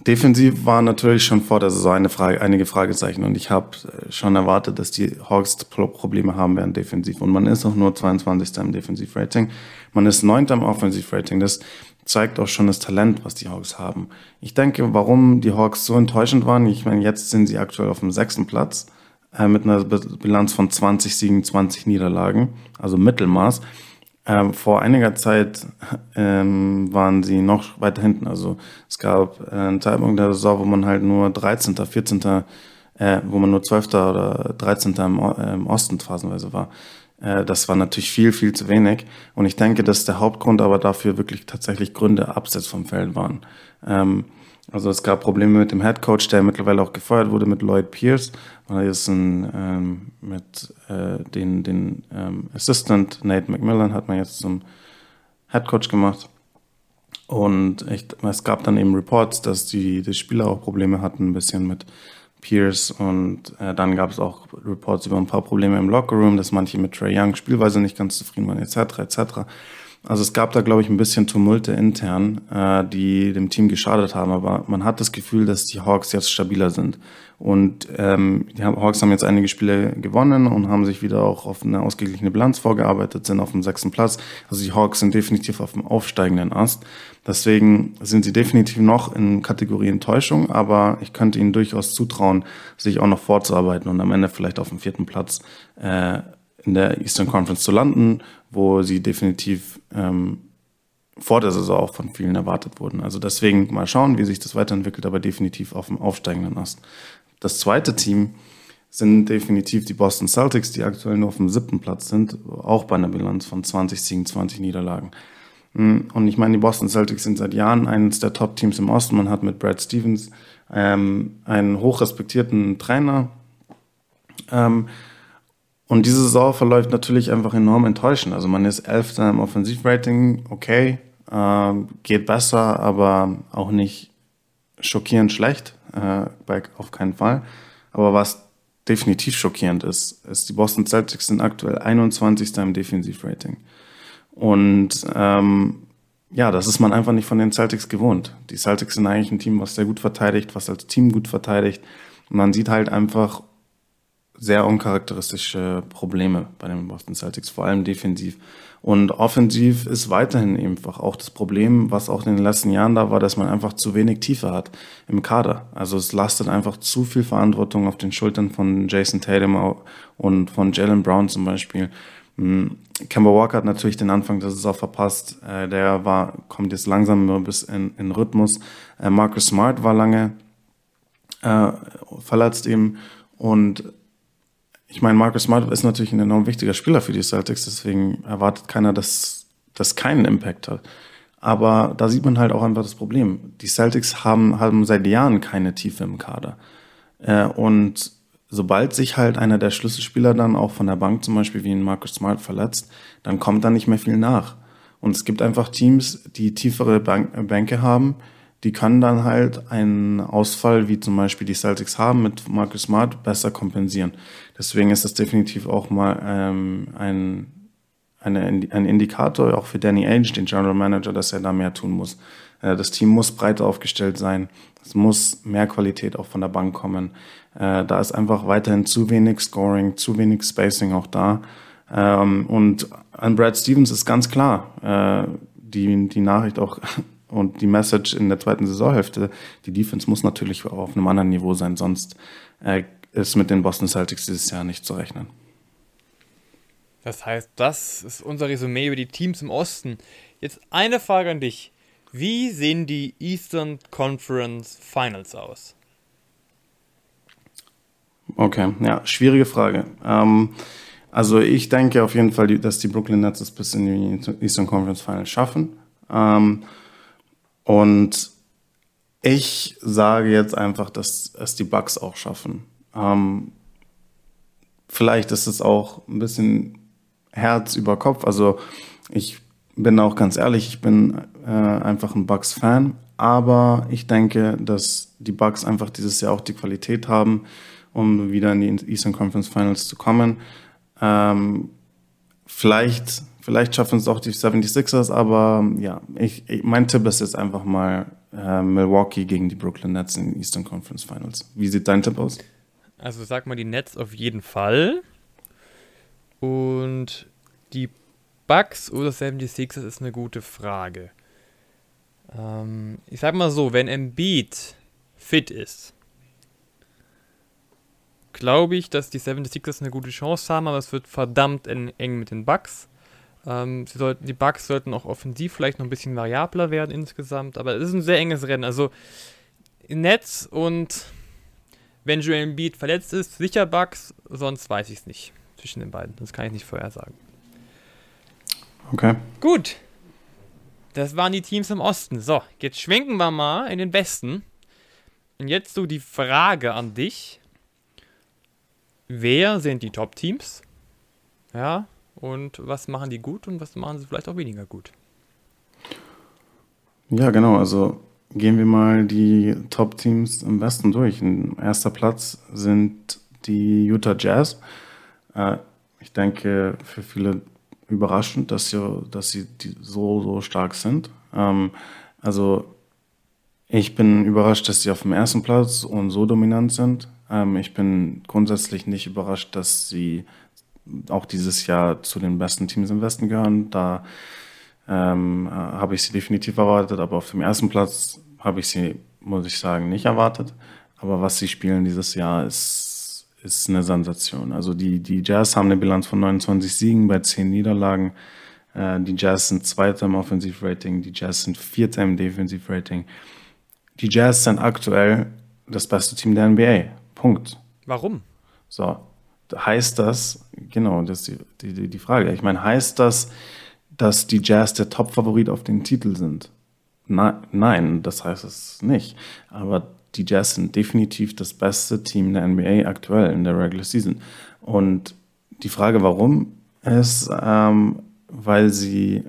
Defensiv war natürlich schon vor der Saison eine Frage, einige Fragezeichen und ich habe schon erwartet, dass die Hawks Probleme haben werden defensiv und man ist auch nur 22. im Defensivrating. Man ist 9. im Offensivrating. Das zeigt auch schon das Talent, was die Hawks haben. Ich denke, warum die Hawks so enttäuschend waren, ich meine, jetzt sind sie aktuell auf dem sechsten Platz äh, mit einer Bilanz von 20 Siegen, 20 Niederlagen, also Mittelmaß. Ähm, vor einiger Zeit ähm, waren sie noch weiter hinten. Also es gab äh, einen Zeitpunkt der Saison, wo man halt nur 13., 14., äh, wo man nur 12. oder 13. im, äh, im Osten phasenweise war. Äh, das war natürlich viel, viel zu wenig. Und ich denke, dass der Hauptgrund aber dafür wirklich tatsächlich Gründe abseits vom Feld waren. Ähm, also es gab Probleme mit dem Head Coach, der mittlerweile auch gefeuert wurde mit Lloyd Pierce. Man ist ein, ähm, mit äh, den, den ähm, Assistant Nate McMillan hat man jetzt zum Head Coach gemacht. Und ich, es gab dann eben Reports, dass die, die Spieler auch Probleme hatten, ein bisschen mit Pierce. Und äh, dann gab es auch Reports über ein paar Probleme im Lockerroom, dass manche mit Trey Young Spielweise nicht ganz zufrieden waren, etc. etc. Also es gab da, glaube ich, ein bisschen Tumulte intern, äh, die dem Team geschadet haben, aber man hat das Gefühl, dass die Hawks jetzt stabiler sind. Und ähm, die Hawks haben jetzt einige Spiele gewonnen und haben sich wieder auch auf eine ausgeglichene Bilanz vorgearbeitet, sind auf dem sechsten Platz. Also die Hawks sind definitiv auf dem aufsteigenden Ast. Deswegen sind sie definitiv noch in Kategorie Enttäuschung, aber ich könnte ihnen durchaus zutrauen, sich auch noch vorzuarbeiten und am Ende vielleicht auf dem vierten Platz äh, in der Eastern Conference zu landen, wo sie definitiv ähm, vor der Saison auch von vielen erwartet wurden. Also deswegen mal schauen, wie sich das weiterentwickelt, aber definitiv auf dem aufsteigenden Ast. Das zweite Team sind definitiv die Boston Celtics, die aktuell nur auf dem siebten Platz sind, auch bei einer Bilanz von 20 Siegen, 20 Niederlagen. Hm, und ich meine, die Boston Celtics sind seit Jahren eines der Top-Teams im Osten. Man hat mit Brad Stevens ähm, einen hochrespektierten Trainer. Ähm, und diese Saison verläuft natürlich einfach enorm enttäuschend. Also man ist Elfter im Offensivrating, okay, äh, geht besser, aber auch nicht schockierend schlecht, äh, auf keinen Fall. Aber was definitiv schockierend ist, ist, die Boston Celtics sind aktuell 21. im Defensivrating. Und ähm, ja, das ist man einfach nicht von den Celtics gewohnt. Die Celtics sind eigentlich ein Team, was sehr gut verteidigt, was als Team gut verteidigt. Und man sieht halt einfach sehr uncharakteristische Probleme bei den Boston Celtics, vor allem defensiv. Und offensiv ist weiterhin einfach auch das Problem, was auch in den letzten Jahren da war, dass man einfach zu wenig Tiefe hat im Kader. Also es lastet einfach zu viel Verantwortung auf den Schultern von Jason Tatum und von Jalen Brown zum Beispiel. Hm, Kemba Walker hat natürlich den Anfang der Saison verpasst. Äh, der war, kommt jetzt langsam bis in, in Rhythmus. Äh, Marcus Smart war lange äh, verletzt eben. Und ich meine, Marcus Smart ist natürlich ein enorm wichtiger Spieler für die Celtics, deswegen erwartet keiner, dass das keinen Impact hat. Aber da sieht man halt auch einfach das Problem. Die Celtics haben, haben seit Jahren keine Tiefe im Kader. Äh, und sobald sich halt einer der Schlüsselspieler dann auch von der Bank zum Beispiel wie ein Marcus Smart verletzt, dann kommt da nicht mehr viel nach. Und es gibt einfach Teams, die tiefere Bank Bänke haben, die können dann halt einen Ausfall, wie zum Beispiel die Celtics haben, mit Marcus Smart besser kompensieren. Deswegen ist das definitiv auch mal ähm, ein, eine, ein Indikator, auch für Danny Ainge, den General Manager, dass er da mehr tun muss. Äh, das Team muss breiter aufgestellt sein. Es muss mehr Qualität auch von der Bank kommen. Äh, da ist einfach weiterhin zu wenig Scoring, zu wenig Spacing auch da. Ähm, und an Brad Stevens ist ganz klar, äh, die, die Nachricht auch und die Message in der zweiten Saisonhälfte, die Defense muss natürlich auf einem anderen Niveau sein, sonst äh, ist mit den Boston Celtics dieses Jahr nicht zu rechnen. Das heißt, das ist unser Resümee über die Teams im Osten. Jetzt eine Frage an dich. Wie sehen die Eastern Conference Finals aus? Okay, ja, schwierige Frage. Ähm, also ich denke auf jeden Fall, dass die Brooklyn Nets es bis in die Eastern Conference Finals schaffen. Ähm, und ich sage jetzt einfach, dass es die Bucks auch schaffen. Ähm, vielleicht ist es auch ein bisschen Herz über Kopf. Also ich bin auch ganz ehrlich, ich bin äh, einfach ein Bucks-Fan, aber ich denke, dass die Bucks einfach dieses Jahr auch die Qualität haben, um wieder in die Eastern Conference Finals zu kommen. Ähm, vielleicht Vielleicht schaffen es auch die 76ers, aber ja, ich, ich, mein Tipp ist jetzt einfach mal äh, Milwaukee gegen die Brooklyn Nets in den Eastern Conference Finals. Wie sieht dein Tipp aus? Also sag mal die Nets auf jeden Fall. Und die Bucks oder 76ers ist eine gute Frage. Ähm, ich sag mal so, wenn Embiid fit ist, glaube ich, dass die 76ers eine gute Chance haben, aber es wird verdammt eng mit den Bucks. Ähm, sie sollten, die Bugs sollten auch offensiv vielleicht noch ein bisschen variabler werden insgesamt, aber es ist ein sehr enges Rennen. Also Netz und wenn Joel Embiid verletzt ist, sicher Bugs, sonst weiß ich es nicht zwischen den beiden. Das kann ich nicht vorher sagen. Okay. Gut. Das waren die Teams im Osten. So, jetzt schwenken wir mal in den Westen. Und jetzt so die Frage an dich. Wer sind die Top-Teams? Ja, und was machen die gut und was machen sie vielleicht auch weniger gut. Ja, genau. Also gehen wir mal die Top-Teams im Westen durch. Ein erster Platz sind die Utah Jazz. Äh, ich denke, für viele überraschend, dass sie, dass sie so, so stark sind. Ähm, also ich bin überrascht, dass sie auf dem ersten Platz und so dominant sind. Ähm, ich bin grundsätzlich nicht überrascht, dass sie auch dieses Jahr zu den besten Teams im Westen gehören. Da ähm, habe ich sie definitiv erwartet, aber auf dem ersten Platz habe ich sie, muss ich sagen, nicht erwartet. Aber was sie spielen dieses Jahr ist, ist eine Sensation. Also die, die Jazz haben eine Bilanz von 29 Siegen bei 10 Niederlagen. Äh, die Jazz sind Zweiter im Offensivrating, die Jazz sind Vierter im Defensivrating. Die Jazz sind aktuell das beste Team der NBA. Punkt. Warum? So, heißt das, genau, das ist die, die, die Frage. Ich meine, heißt das, dass die Jazz der Top-Favorit auf den Titel sind? Na, nein, das heißt es nicht. Aber die Jazz sind definitiv das beste Team der NBA aktuell in der Regular Season. Und die Frage, warum, ist, ähm, weil sie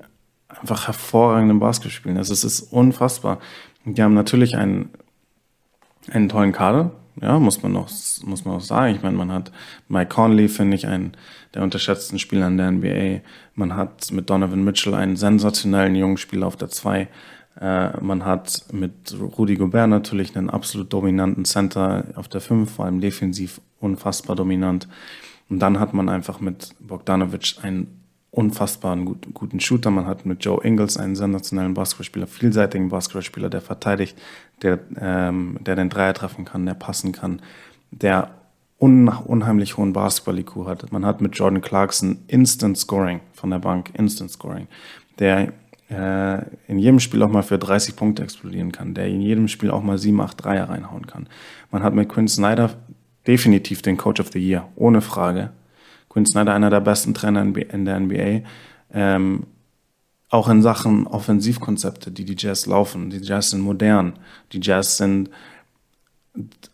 einfach hervorragenden Basketball spielen. Also es ist unfassbar. Die haben natürlich einen einen tollen Kader, ja, muss man noch, muss man auch sagen. Ich meine, man hat Mike Conley, finde ich, einen der unterschätzten Spieler in der NBA. Man hat mit Donovan Mitchell einen sensationellen jungen Spieler auf der 2. Äh, man hat mit Rudy Gobert natürlich einen absolut dominanten Center auf der 5, vor allem defensiv unfassbar dominant. Und dann hat man einfach mit Bogdanovic einen unfassbaren gut, guten Shooter. Man hat mit Joe Ingles einen sensationellen Basketballspieler, vielseitigen Basketballspieler, der verteidigt, der, ähm, der den Dreier treffen kann, der passen kann, der un unheimlich hohen Basketball-IQ hat. Man hat mit Jordan Clarkson Instant Scoring von der Bank, Instant Scoring, der äh, in jedem Spiel auch mal für 30 Punkte explodieren kann, der in jedem Spiel auch mal 7, 8 Dreier reinhauen kann. Man hat mit Quinn Snyder definitiv den Coach of the Year, ohne Frage. Quinn Snyder, einer der besten Trainer in der NBA. Ähm, auch in Sachen Offensivkonzepte, die die Jazz laufen. Die Jazz sind modern. Die Jazz sind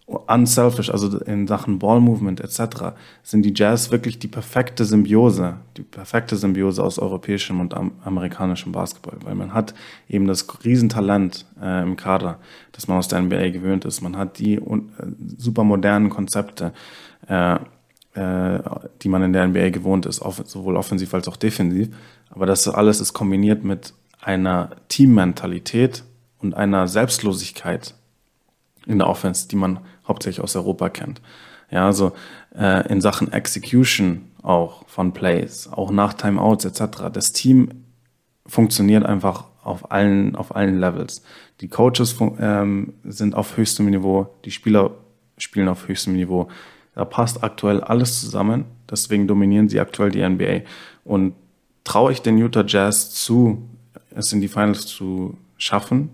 unselfish, also in Sachen Ball Movement etc., sind die Jazz wirklich die perfekte Symbiose, die perfekte Symbiose aus europäischem und amerikanischem Basketball, weil man hat eben das Riesentalent äh, im Kader, das man aus der NBA gewöhnt ist. Man hat die uh, super modernen Konzepte, äh, äh, die man in der NBA gewohnt ist, sowohl offensiv als auch defensiv. Aber das alles ist kombiniert mit einer Teammentalität und einer Selbstlosigkeit in der Offense, die man hauptsächlich aus Europa kennt. Ja, also äh, in Sachen Execution auch von Plays, auch nach Timeouts etc. Das Team funktioniert einfach auf allen, auf allen Levels. Die Coaches ähm, sind auf höchstem Niveau, die Spieler spielen auf höchstem Niveau. Da passt aktuell alles zusammen, deswegen dominieren sie aktuell die NBA. Und traue ich den Utah Jazz zu, es in die Finals zu schaffen?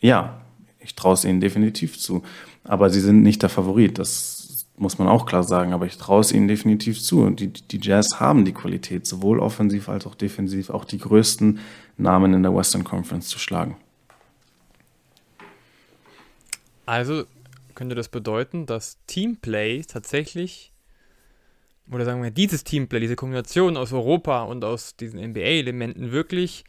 Ja, ich traue es ihnen definitiv zu. Aber sie sind nicht der Favorit, das muss man auch klar sagen. Aber ich traue es ihnen definitiv zu. Und die, die Jazz haben die Qualität, sowohl offensiv als auch defensiv, auch die größten Namen in der Western Conference zu schlagen. Also könnte das bedeuten, dass Teamplay tatsächlich, oder sagen wir dieses Teamplay, diese Kombination aus Europa und aus diesen NBA-Elementen wirklich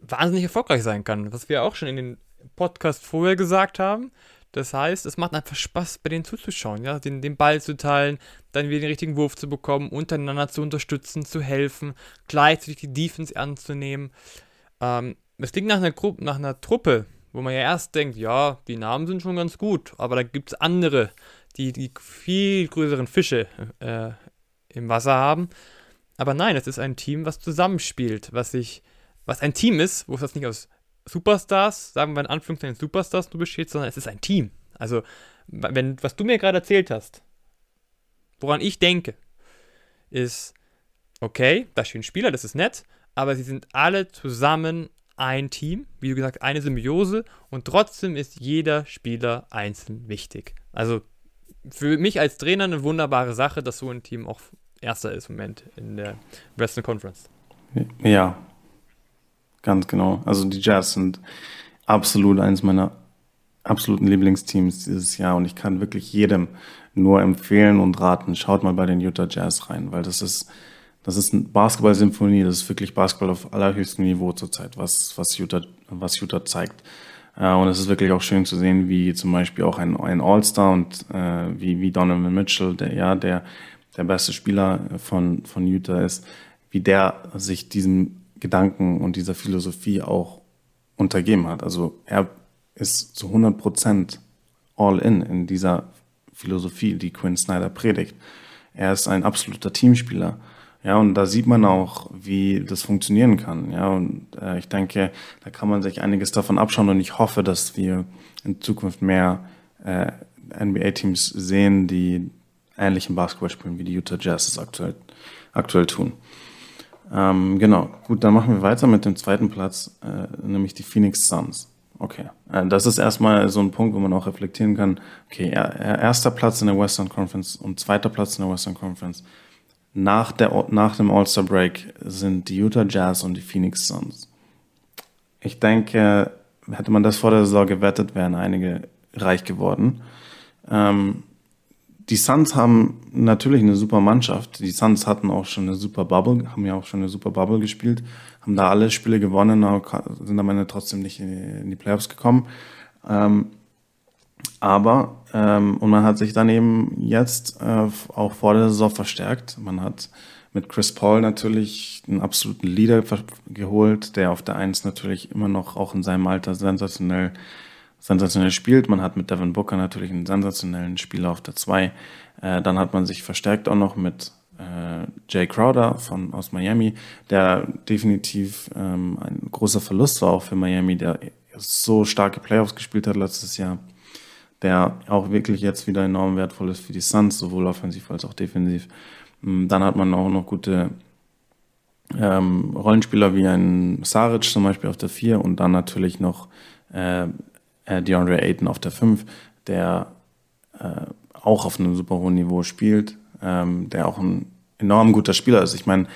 wahnsinnig erfolgreich sein kann. Was wir auch schon in den Podcast vorher gesagt haben. Das heißt, es macht einfach Spaß, bei denen zuzuschauen, ja, den, den Ball zu teilen, dann wieder den richtigen Wurf zu bekommen, untereinander zu unterstützen, zu helfen, gleichzeitig die Defense anzunehmen. Ähm, das klingt nach einer, Gruppe, nach einer Truppe, wo man ja erst denkt, ja, die Namen sind schon ganz gut, aber da gibt es andere, die die viel größeren Fische äh, im Wasser haben. Aber nein, es ist ein Team, was zusammenspielt, was sich, was ein Team ist, wo es das nicht aus Superstars, sagen wir in Anführungszeichen Superstars nur besteht, sondern es ist ein Team. Also, wenn, was du mir gerade erzählt hast, woran ich denke, ist, okay, da stehen Spieler, das ist nett, aber sie sind alle zusammen ein Team, wie du gesagt, eine Symbiose und trotzdem ist jeder Spieler einzeln wichtig. Also für mich als Trainer eine wunderbare Sache, dass so ein Team auch Erster ist im Moment in der Western Conference. Ja, Ganz genau. Also die Jazz sind absolut eines meiner absoluten Lieblingsteams dieses Jahr und ich kann wirklich jedem nur empfehlen und raten, schaut mal bei den Utah Jazz rein, weil das ist das ist eine Basketball-Symphonie, das ist wirklich Basketball auf allerhöchstem Niveau zurzeit, was, was, Utah, was Utah zeigt. Äh, und es ist wirklich auch schön zu sehen, wie zum Beispiel auch ein, ein All-Star und äh, wie, wie Donovan Mitchell, der ja der, der beste Spieler von, von Utah ist, wie der sich diesem Gedanken und dieser Philosophie auch untergeben hat. Also er ist zu 100 Prozent all in in dieser Philosophie, die Quinn Snyder predigt. Er ist ein absoluter Teamspieler. Ja, und da sieht man auch, wie das funktionieren kann. Ja, und äh, ich denke, da kann man sich einiges davon abschauen und ich hoffe, dass wir in Zukunft mehr äh, NBA-Teams sehen, die ähnlichen Basketball spielen, wie die Utah Jazz es aktuell, aktuell tun. Ähm, genau, gut, dann machen wir weiter mit dem zweiten Platz, äh, nämlich die Phoenix Suns. Okay, äh, das ist erstmal so ein Punkt, wo man auch reflektieren kann. Okay, er, erster Platz in der Western Conference und zweiter Platz in der Western Conference. Nach, der, nach dem All-Star Break sind die Utah Jazz und die Phoenix Suns. Ich denke, hätte man das vor der Saison gewettet, wären einige reich geworden. Ähm, die Suns haben natürlich eine super Mannschaft. Die Suns hatten auch schon eine super Bubble, haben ja auch schon eine super Bubble gespielt, haben da alle Spiele gewonnen, sind am Ende trotzdem nicht in die Playoffs gekommen. Ähm, Aber, ähm, und man hat sich dann eben jetzt äh, auch vor der Saison verstärkt. Man hat mit Chris Paul natürlich einen absoluten Leader geholt, der auf der Eins natürlich immer noch auch in seinem Alter sensationell, sensationell spielt. Man hat mit Devin Booker natürlich einen sensationellen Spieler auf der Zwei. Äh, dann hat man sich verstärkt auch noch mit äh, Jay Crowder von, aus Miami, der definitiv ähm, ein großer Verlust war auch für Miami, der so starke Playoffs gespielt hat letztes Jahr, der auch wirklich jetzt wieder enorm wertvoll ist für die Suns, sowohl offensiv als auch defensiv. Mm, dann hat man auch noch gute ähm, Rollenspieler wie ein Saric zum Beispiel auf der 4 und dann natürlich noch äh, äh, DeAndre Ayton auf der 5, der äh, auch auf einem super hohen Niveau spielt, ähm, der auch ein enorm guter Spieler ist. Ich meine,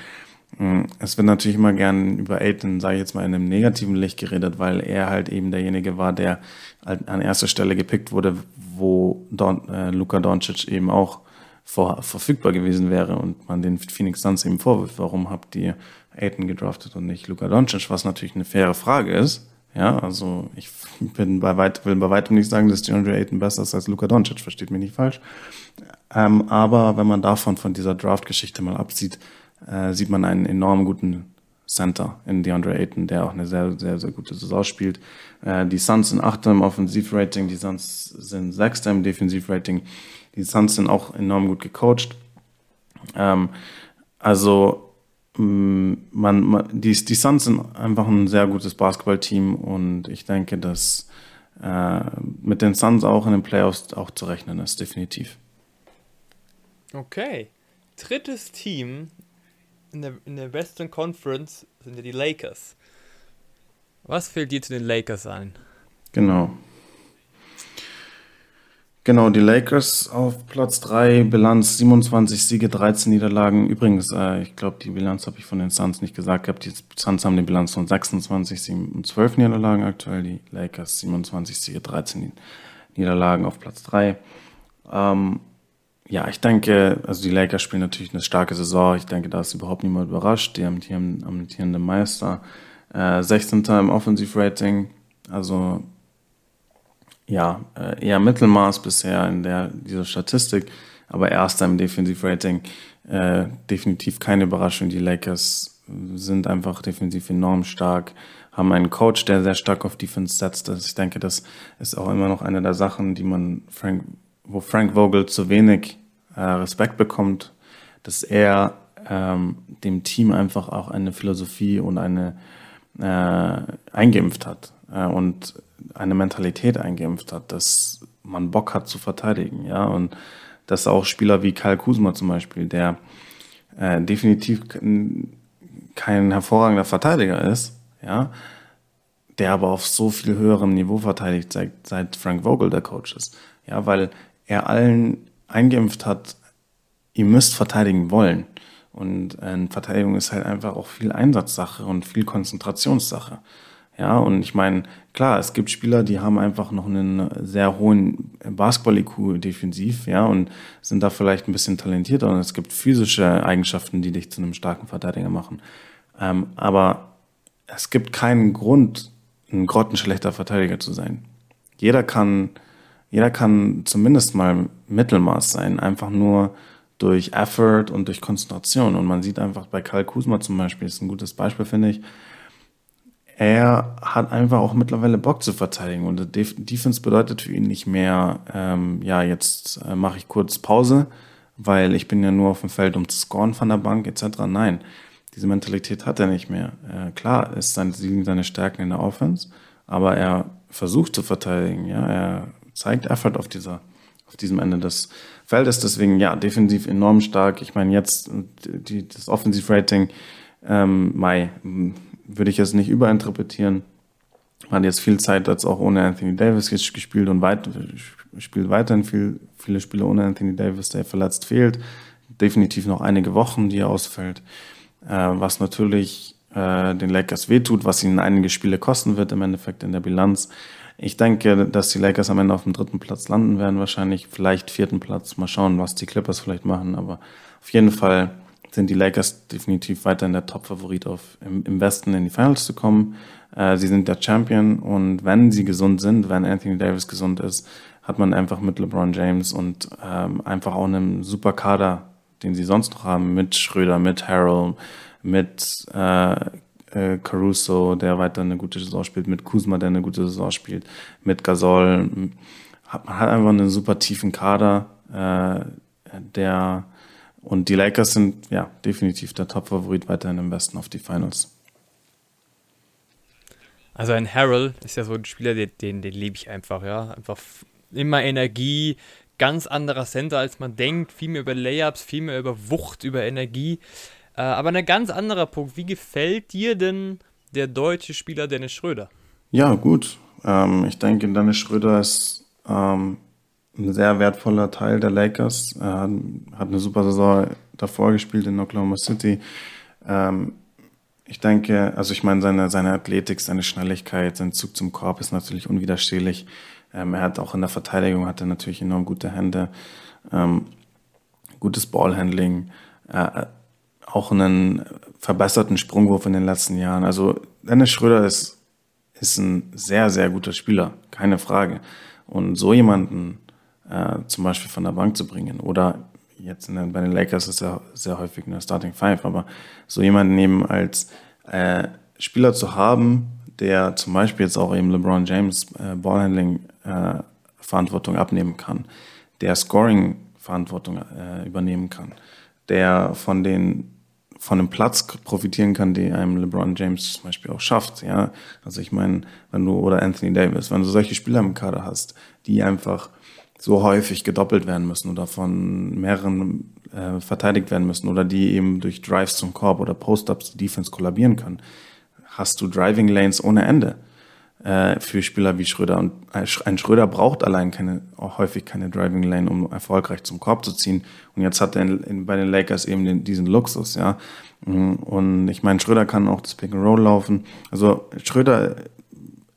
es wird natürlich immer gern über Aiden, sage ich jetzt mal, in einem negativen Licht geredet, weil er halt eben derjenige war, der an erster Stelle gepickt wurde, wo Don, äh, Luka Doncic eben auch vor, verfügbar gewesen wäre und man den Phoenix Suns eben vorwirft, warum habt ihr Aiden gedraftet und nicht Luka Doncic, was natürlich eine faire Frage ist. Ja, also ich bin bei weit, will bei weitem nicht sagen, dass DeAndre Ayton besser ist als Luka Doncic, versteht mich nicht falsch. Ähm, aber wenn man davon, von dieser Draft-Geschichte mal absieht, äh, sieht man einen enorm guten Center in DeAndre Ayton, der auch eine sehr, sehr, sehr gute Saison spielt. Äh, die Suns sind Achter im Offensivrating, die Suns sind Sechster im Defensivrating. Die Suns sind auch enorm gut gecoacht. Ähm, also mm, man, man, die, die Suns sind einfach ein sehr gutes Basketballteam und ich denke, dass äh, mit den Suns auch in den Playoffs auch zu rechnen ist, definitiv. Okay. Drittes Team in der, in der Western Conference sind ja die Lakers. Was fällt dir zu den Lakers ein? Genau. Genau, die Lakers auf Platz 3, Bilanz 27 Siege, 13 Niederlagen. Übrigens, äh, ich glaube, die Bilanz habe ich von den Suns nicht gesagt gehabt. Die Suns haben die Bilanz von 26 Siegen und 12 Niederlagen aktuell. Die Lakers 27 Siege, 13 Niederlagen auf Platz 3. Ähm, ja, ich denke, also die Lakers spielen natürlich eine starke Saison. Ich denke, da ist überhaupt niemand überrascht. Die amtierende, amtierende Meister. Äh, 16. im Offensivrating. Also ja, äh, eher Mittelmaß bisher in der, dieser Statistik. Aber erster im Defensivrating. Äh, definitiv keine Überraschung. Die Lakers sind einfach defensiv enorm stark haben einen Coach, der sehr stark auf Defense setzt. Also ich denke, das ist auch immer noch eine der Sachen, die man Frank wo Frank Vogel zu wenig äh, Respekt bekommt, dass er ähm, dem Team einfach auch eine Philosophie und eine äh, eingeimpft hat äh, und eine Mentalität eingeimpft hat, dass man Bock hat zu verteidigen, ja, und dass auch Spieler wie Kyle Kuzma zum Beispiel, der äh, definitiv kein hervorragender Verteidiger ist, ja, der aber auf so viel höherem Niveau verteidigt, seit, seit Frank Vogel der Coach ist. Ja, weil er allen eingeimpft hat, ihr müsst verteidigen wollen. Und äh, Verteidigung ist halt einfach auch viel Einsatzsache und viel Konzentrationssache. Ja, und ich meine, klar, es gibt Spieler, die haben einfach noch einen sehr hohen Basketball-IQ defensiv, ja, und sind da vielleicht ein bisschen talentierter. Und es gibt physische Eigenschaften, die dich zu einem starken Verteidiger machen. Ähm, aber es gibt keinen Grund, ein grottenschlechter Verteidiger zu sein. Jeder kann jeder kann zumindest mal Mittelmaß sein, einfach nur durch Effort und durch Konzentration. Und man sieht einfach bei Karl Kusma zum Beispiel, ist ein gutes Beispiel, finde ich. Er hat einfach auch mittlerweile Bock zu verteidigen. Und Defense bedeutet für ihn nicht mehr, ähm, ja, jetzt äh, mache ich kurz Pause, weil ich bin ja nur auf dem Feld, um zu scoren von der Bank etc. Nein, diese Mentalität hat er nicht mehr. Äh, klar, ist sein, liegen seine Stärken in der Offense, aber er versucht zu verteidigen. Ja, er zeigt Effort auf dieser, auf diesem Ende des Feldes. Deswegen, ja, defensiv enorm stark. Ich meine, jetzt die, das Offensivrating, ähm, Mai, würde ich jetzt nicht überinterpretieren. Man hat jetzt viel Zeit jetzt auch ohne Anthony Davis gespielt und weit, spielt weiterhin viel, viele Spiele ohne Anthony Davis, der verletzt fehlt. Definitiv noch einige Wochen, die er ausfällt. Äh, was natürlich äh, den Lakers wehtut, was ihnen einige Spiele kosten wird im Endeffekt in der Bilanz. Ich denke, dass die Lakers am Ende auf dem dritten Platz landen werden, wahrscheinlich vielleicht vierten Platz. Mal schauen, was die Clippers vielleicht machen, aber auf jeden Fall sind die Lakers definitiv weiterhin der Top-Favorit auf im, im, Westen in die Finals zu kommen. Äh, sie sind der Champion und wenn sie gesund sind, wenn Anthony Davis gesund ist, hat man einfach mit LeBron James und ähm, einfach auch einem super Kader, den sie sonst noch haben, mit Schröder, mit Harrell, mit äh, äh, Caruso, der weiter eine gute Saison spielt, mit Kuzma, der eine gute Saison spielt, mit Gasol. Man hat einfach einen super tiefen Kader, äh, der und die Lakers sind ja definitiv der Top-Favorit weiterhin im Westen auf die Finals. Also ein Harrell ist ja so ein Spieler, den, den, den liebe ich einfach, ja. Einfach immer Energie, ganz anderer Center, als man denkt, viel mehr über Layups, viel mehr über Wucht, über Energie. Äh, aber ein ganz anderer Punkt, wie gefällt dir denn der deutsche Spieler Dennis Schröder? Ja, gut. Ähm, ich denke, Dennis Schröder ist ähm, ein sehr wertvoller Teil der Lakers. Er hat, eine super Saison davor gespielt in Oklahoma City. Ähm, ich denke, also ich meine, seine, seine Athletik, seine Schnelligkeit, sein Zug zum Korb ist natürlich unwiderstehlich. Ähm, er hat auch in der Verteidigung hat er natürlich enorm gute Hände, ähm, gutes Ballhandling, äh, auch einen verbesserten Sprungwurf in den letzten Jahren. Also Dennis Schröder ist, ist ein sehr, sehr guter Spieler, keine Frage. Und so jemanden äh, zum Beispiel von der Bank zu bringen. Oder jetzt den, bei den Lakers ist er sehr häufig in der Starting Five, aber so jemanden eben als äh, Spieler zu haben, der zum Beispiel jetzt auch eben LeBron James äh, Ballhandling äh, Verantwortung abnehmen kann, der Scoring Verantwortung äh, übernehmen kann, der von den von dem Platz profitieren kann, die einem LeBron James zum Beispiel auch schafft. Ja, also ich meine, wenn du oder Anthony Davis, wenn du solche Spieler im Kader hast, die einfach so häufig gedoppelt werden müssen oder von mehreren äh, verteidigt werden müssen oder die eben durch Drives zum Korb oder Post-Ups die Defense kollabieren können, hast du Driving Lanes ohne Ende äh, für Spieler wie Schröder. Und ein Schröder braucht allein keine, auch häufig keine Driving Lane, um erfolgreich zum Korb zu ziehen. Und jetzt hat er in, in, bei den Lakers eben den, diesen Luxus, ja. Und ich meine, Schröder kann auch das Pick and Roll laufen. Also Schröder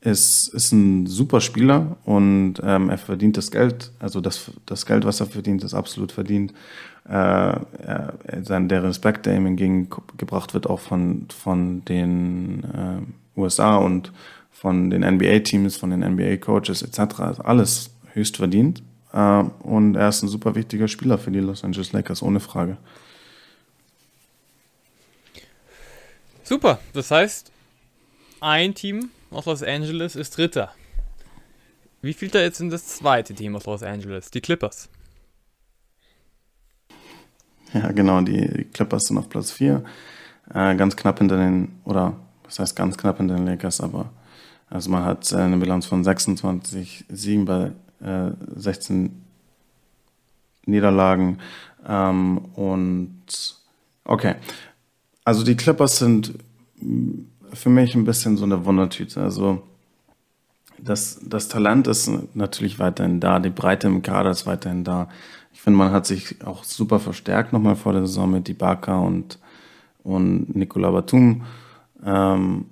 ist, ist ein super Spieler und ähm, er verdient das Geld, also das, das Geld, was er verdient, ist absolut verdient. Äh, er, der Respekt, der ihm entgegengebracht wird, auch von, von den äh, USA und von den NBA-Teams, von den NBA-Coaches etc., ist alles höchst verdient. Äh, und er ist ein super wichtiger Spieler für die Los Angeles Lakers, ohne Frage. Super, das heißt, ein Team aus Los Angeles ist Dritter. Wie viel da jetzt in das zweite Team aus Los Angeles? Die Clippers. Ja, genau, die Clippers sind auf Platz 4. Äh, ganz knapp hinter den, oder was heißt ganz knapp hinter den Lakers, aber also man hat äh, eine Bilanz von 26 Siegen bei äh, 16 Niederlagen. Ähm, und okay. Also die Clippers sind für mich ein bisschen so eine Wundertüte. Also das, das Talent ist natürlich weiterhin da, die Breite im Kader ist weiterhin da. Ich finde, man hat sich auch super verstärkt nochmal vor der Saison mit Ibaka und, und Nicola Batum. Ähm,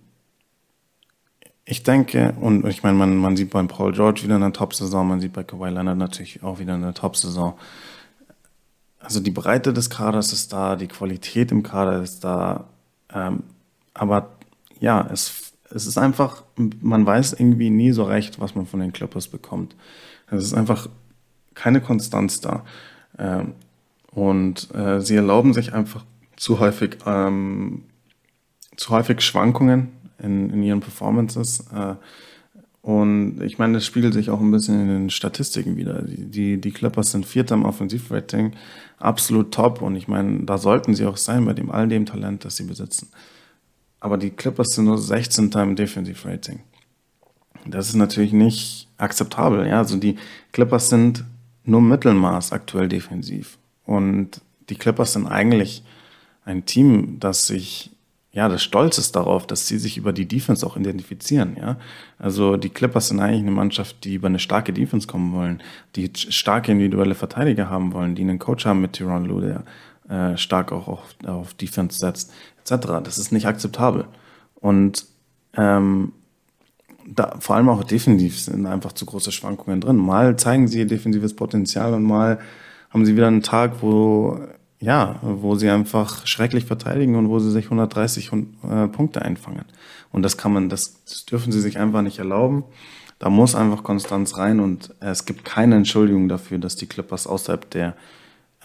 ich denke, und ich meine, man, man sieht beim Paul George wieder eine Top-Saison, man sieht bei Kawhi Leonard natürlich auch wieder eine Top-Saison. Also die Breite des Kaders ist da, die Qualität im Kader ist da, ähm, aber ja, es, es ist einfach, man weiß irgendwie nie so recht, was man von den Clippers bekommt. Es ist einfach keine Konstanz da. Ähm, und äh, sie erlauben sich einfach zu häufig, ähm, zu häufig Schwankungen in, in ihren Performances. Äh, und ich meine, das spiegelt sich auch ein bisschen in den Statistiken wieder. Die, die, Clippers sind Vierter im Offensivrating, absolut top. Und ich meine, da sollten sie auch sein bei dem all dem Talent, das sie besitzen. Aber die Clippers sind nur 16. im Defensive Rating. Das ist natürlich nicht akzeptabel. Ja? Also die Clippers sind nur Mittelmaß aktuell defensiv. Und die Clippers sind eigentlich ein Team, das sich, ja, das stolz ist darauf, dass sie sich über die Defense auch identifizieren, ja. Also die Clippers sind eigentlich eine Mannschaft, die über eine starke Defense kommen wollen, die starke individuelle Verteidiger haben wollen, die einen Coach haben mit Tyron Lue, der äh, stark auch auf, auf Defense setzt, etc. Das ist nicht akzeptabel. Und ähm, da, vor allem auch defensiv sind einfach zu große Schwankungen drin. Mal zeigen sie ihr defensives Potenzial und mal haben sie wieder einen Tag, wo ja, wo sie einfach schrecklich verteidigen und wo sie sich 130 äh, Punkte einfangen. Und das kann man, das, das dürfen sie sich einfach nicht erlauben. Da muss einfach Konstanz rein und es gibt keine Entschuldigung dafür, dass die Clippers außerhalb der,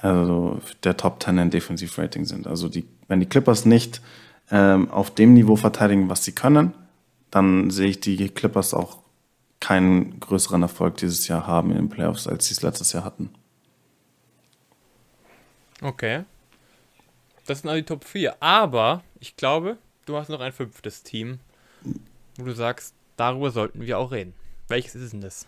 also der Top 10 in Defensive Rating sind. Also die, wenn die Clippers nicht ähm, auf dem Niveau verteidigen, was sie können, dann sehe ich die Clippers auch keinen größeren Erfolg dieses Jahr haben in den Playoffs, als sie es letztes Jahr hatten. Okay. Das sind also die Top 4. Aber ich glaube, du hast noch ein fünftes Team, wo du sagst, darüber sollten wir auch reden. Welches ist denn das?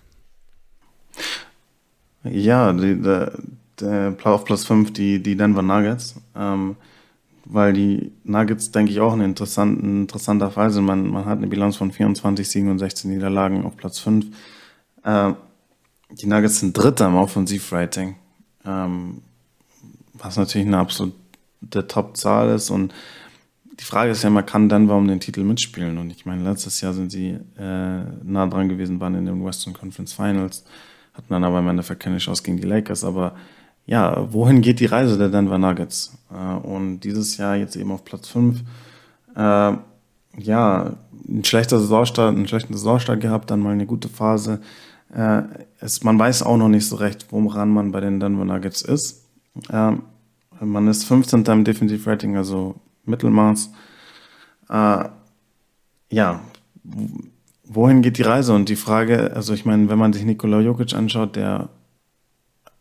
Ja, die, der, der auf Plus 5 die, die Denver Nuggets. Ähm, weil die Nuggets, denke ich, auch ein interessanter Fall sind. Man, man hat eine Bilanz von 24 Siegen und 16 Niederlagen auf Platz 5. Äh, die Nuggets sind Dritter im Offensivrating. Ähm, was natürlich eine absolute Top-Zahl ist. Und die Frage ist ja immer, kann Denver um den Titel mitspielen? Und ich meine, letztes Jahr sind sie äh, nah dran gewesen, waren in den Western Conference Finals, hatten dann aber im Endeffekt keine Chance gegen die Lakers. Aber ja, wohin geht die Reise der Denver Nuggets? Äh, und dieses Jahr jetzt eben auf Platz 5. Äh, ja, ein schlechter Saisonstart, einen schlechten Saisonstart gehabt, dann mal eine gute Phase. Äh, es, man weiß auch noch nicht so recht, woran man bei den Denver Nuggets ist. Ähm, man ist 15. im Defensive Rating, also Mittelmaß. Äh, ja, wohin geht die Reise? Und die Frage, also ich meine, wenn man sich Nikola Jokic anschaut, der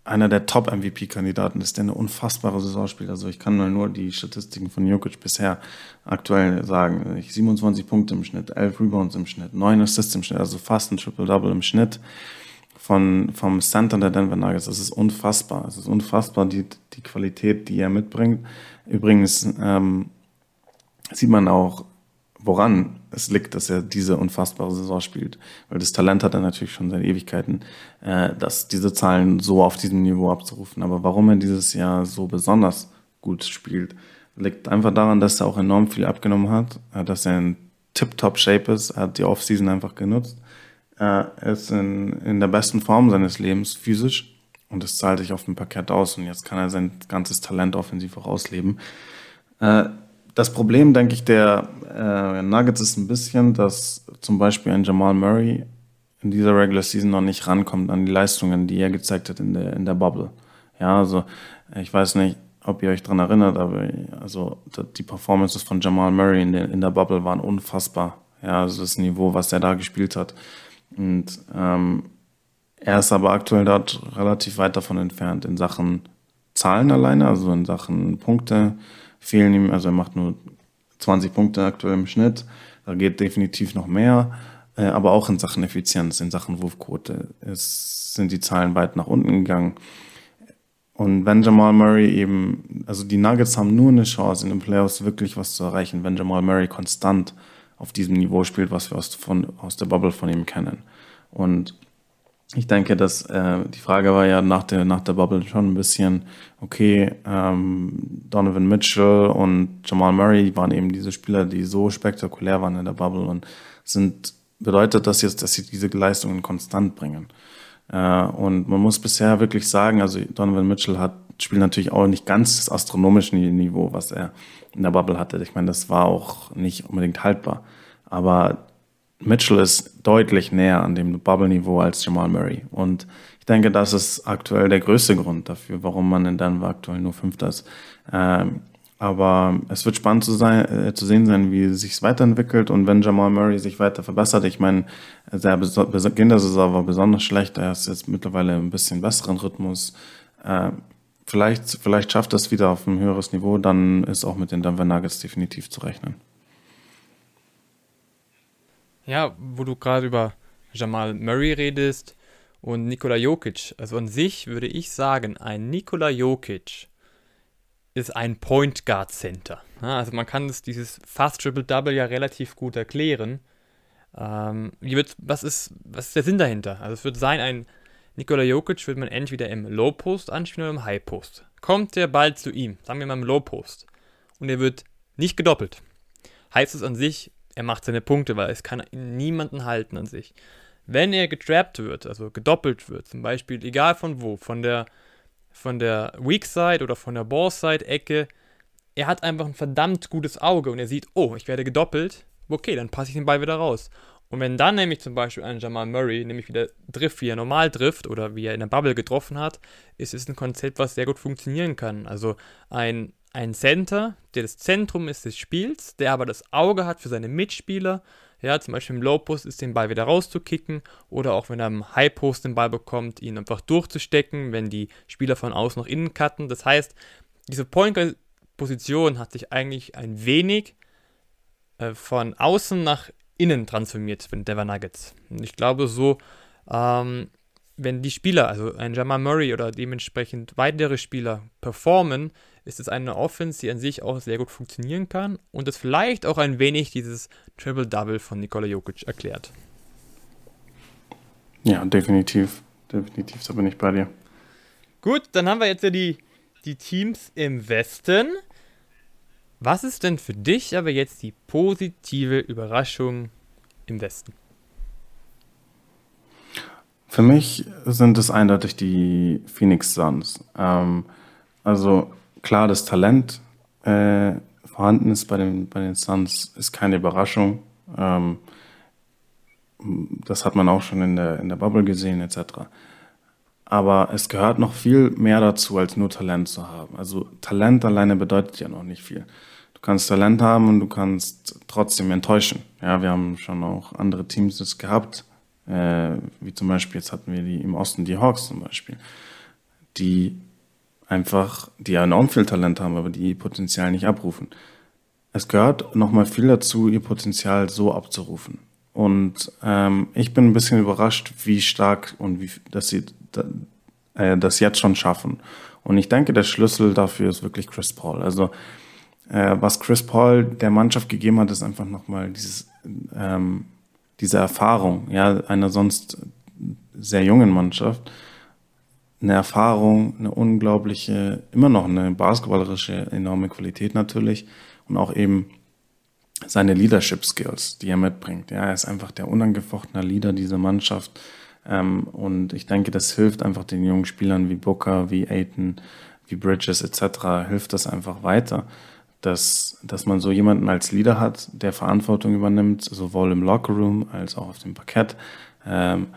einer der Top-MVP-Kandidaten ist, der eine unfassbare Saison spielt. Also ich kann mal nur die Statistiken von Jokic bisher aktuell sagen. 27 Punkte im Schnitt, 11 Rebounds im Schnitt, 9 Assists im Schnitt, also fast ein Triple-Double im Schnitt von, vom Center der Denver Nuggets. Das ist unfassbar. Es ist unfassbar, die, die Qualität, die er mitbringt. Übrigens ähm, sieht man auch, woran es liegt, dass er diese unfassbare Saison spielt. Weil das Talent hat er natürlich schon seit Ewigkeiten, äh, dass diese Zahlen so auf diesem Niveau abzurufen. Aber warum er dieses Jahr so besonders gut spielt, liegt einfach daran, dass er auch enorm viel abgenommen hat, äh, dass er in Tip-Top-Shape ist. Er hat die Offseason einfach genutzt er ist in, in der besten Form seines Lebens physisch und das zahlt sich auf dem Parkett aus und jetzt kann er sein ganzes Talent offensiv auch ausleben. Äh, das Problem, denke ich, der äh, Nuggets ist ein bisschen, dass zum Beispiel ein Jamal Murray in dieser Regular Season noch nicht rankommt an die Leistungen, die er gezeigt hat in der, in der Bubble. Ja, also ich weiß nicht, ob ihr euch dran erinnert, aber also die Performances von Jamal Murray in der, in der Bubble waren unfassbar. Ja, also das Niveau, was er da gespielt hat. Und ähm, er ist aber aktuell dort relativ weit davon entfernt in Sachen Zahlen alleine, also in Sachen Punkte. Fehlen ihm, also er macht nur 20 Punkte aktuell im Schnitt, da geht definitiv noch mehr, äh, aber auch in Sachen Effizienz, in Sachen Wurfquote. Es sind die Zahlen weit nach unten gegangen. Und wenn Jamal Murray eben, also die Nuggets haben nur eine Chance in den Playoffs wirklich was zu erreichen, wenn Jamal Murray konstant auf diesem Niveau spielt, was wir aus, von, aus der Bubble von ihm kennen. Und ich denke, dass äh, die Frage war ja nach der, nach der Bubble schon ein bisschen, okay, ähm, Donovan Mitchell und Jamal Murray waren eben diese Spieler, die so spektakulär waren in der Bubble und sind, bedeutet das jetzt, dass sie diese Leistungen konstant bringen. Äh, und man muss bisher wirklich sagen, also Donovan Mitchell hat, spielt natürlich auch nicht ganz das astronomische Niveau, was er in der Bubble hatte. Ich meine, das war auch nicht unbedingt haltbar. Aber Mitchell ist deutlich näher an dem Bubble-Niveau als Jamal Murray. Und ich denke, das ist aktuell der größte Grund dafür, warum man in Denver aktuell nur Fünfter ist. Ähm, aber es wird spannend zu, sein, äh, zu sehen sein, wie es sich weiterentwickelt und wenn Jamal Murray sich weiter verbessert. Ich meine, der Beginn der Saison war besonders schlecht. Er ist jetzt mittlerweile ein bisschen besseren Rhythmus. Äh, vielleicht, vielleicht schafft es wieder auf ein höheres Niveau, dann ist auch mit den Denver Nuggets definitiv zu rechnen. Ja, wo du gerade über Jamal Murray redest und Nikola Jokic. Also an sich würde ich sagen, ein Nikola Jokic ist ein Point Guard Center. Also man kann das, dieses Fast Triple Double ja relativ gut erklären. Ähm, was, ist, was ist der Sinn dahinter? Also es wird sein, ein Nikola Jokic wird man entweder im Low Post anspielen oder im High Post. Kommt der Ball zu ihm, sagen wir mal im Low Post, und er wird nicht gedoppelt, heißt es an sich, er macht seine Punkte, weil es kann niemanden halten an sich. Wenn er getrappt wird, also gedoppelt wird, zum Beispiel, egal von wo, von der von der Weak Side oder von der Ball Side Ecke. Er hat einfach ein verdammt gutes Auge und er sieht, oh, ich werde gedoppelt. Okay, dann passe ich den Ball wieder raus. Und wenn dann nämlich zum Beispiel ein Jamal Murray nämlich wieder trifft, wie er normal trifft oder wie er in der Bubble getroffen hat, ist es ein Konzept, was sehr gut funktionieren kann. Also ein, ein Center, der das Zentrum ist des Spiels, der aber das Auge hat für seine Mitspieler. Ja, zum Beispiel im Low Post ist den Ball wieder rauszukicken oder auch wenn er im High Post den Ball bekommt, ihn einfach durchzustecken, wenn die Spieler von außen nach innen cutten. Das heißt, diese Point Position hat sich eigentlich ein wenig äh, von außen nach innen transformiert mit Denver Nuggets. Und ich glaube so, ähm, wenn die Spieler, also ein Jamal Murray oder dementsprechend weitere Spieler performen, ist es eine Offense, die an sich auch sehr gut funktionieren kann und es vielleicht auch ein wenig dieses Triple-Double von Nikola Jokic erklärt. Ja, definitiv. Definitiv, da bin ich bei dir. Gut, dann haben wir jetzt ja die, die Teams im Westen. Was ist denn für dich aber jetzt die positive Überraschung im Westen? Für mich sind es eindeutig die Phoenix Suns. Ähm, also klar, das Talent äh, vorhanden ist bei den, bei den Suns, ist keine Überraschung. Ähm, das hat man auch schon in der, in der Bubble gesehen, etc. Aber es gehört noch viel mehr dazu, als nur Talent zu haben. Also Talent alleine bedeutet ja noch nicht viel. Du kannst Talent haben und du kannst trotzdem enttäuschen. Ja, wir haben schon auch andere Teams das gehabt, äh, wie zum Beispiel jetzt hatten wir die im Osten die Hawks zum Beispiel, die einfach, die ja enorm viel Talent haben, aber die ihr Potenzial nicht abrufen. Es gehört nochmal viel dazu, ihr Potenzial so abzurufen. Und ähm, ich bin ein bisschen überrascht, wie stark und wie, dass sie das jetzt schon schaffen. Und ich denke, der Schlüssel dafür ist wirklich Chris Paul. Also äh, was Chris Paul der Mannschaft gegeben hat, ist einfach nochmal dieses, ähm, diese Erfahrung, ja, einer sonst sehr jungen Mannschaft. Eine Erfahrung, eine unglaubliche, immer noch eine basketballerische enorme Qualität natürlich und auch eben seine Leadership Skills, die er mitbringt. Ja, er ist einfach der unangefochtene Leader dieser Mannschaft. Ähm, und ich denke, das hilft einfach den jungen Spielern wie Booker, wie Aiton, wie Bridges etc. hilft das einfach weiter, dass, dass man so jemanden als Leader hat, der Verantwortung übernimmt, sowohl im Lockerroom als auch auf dem Parkett. Ähm,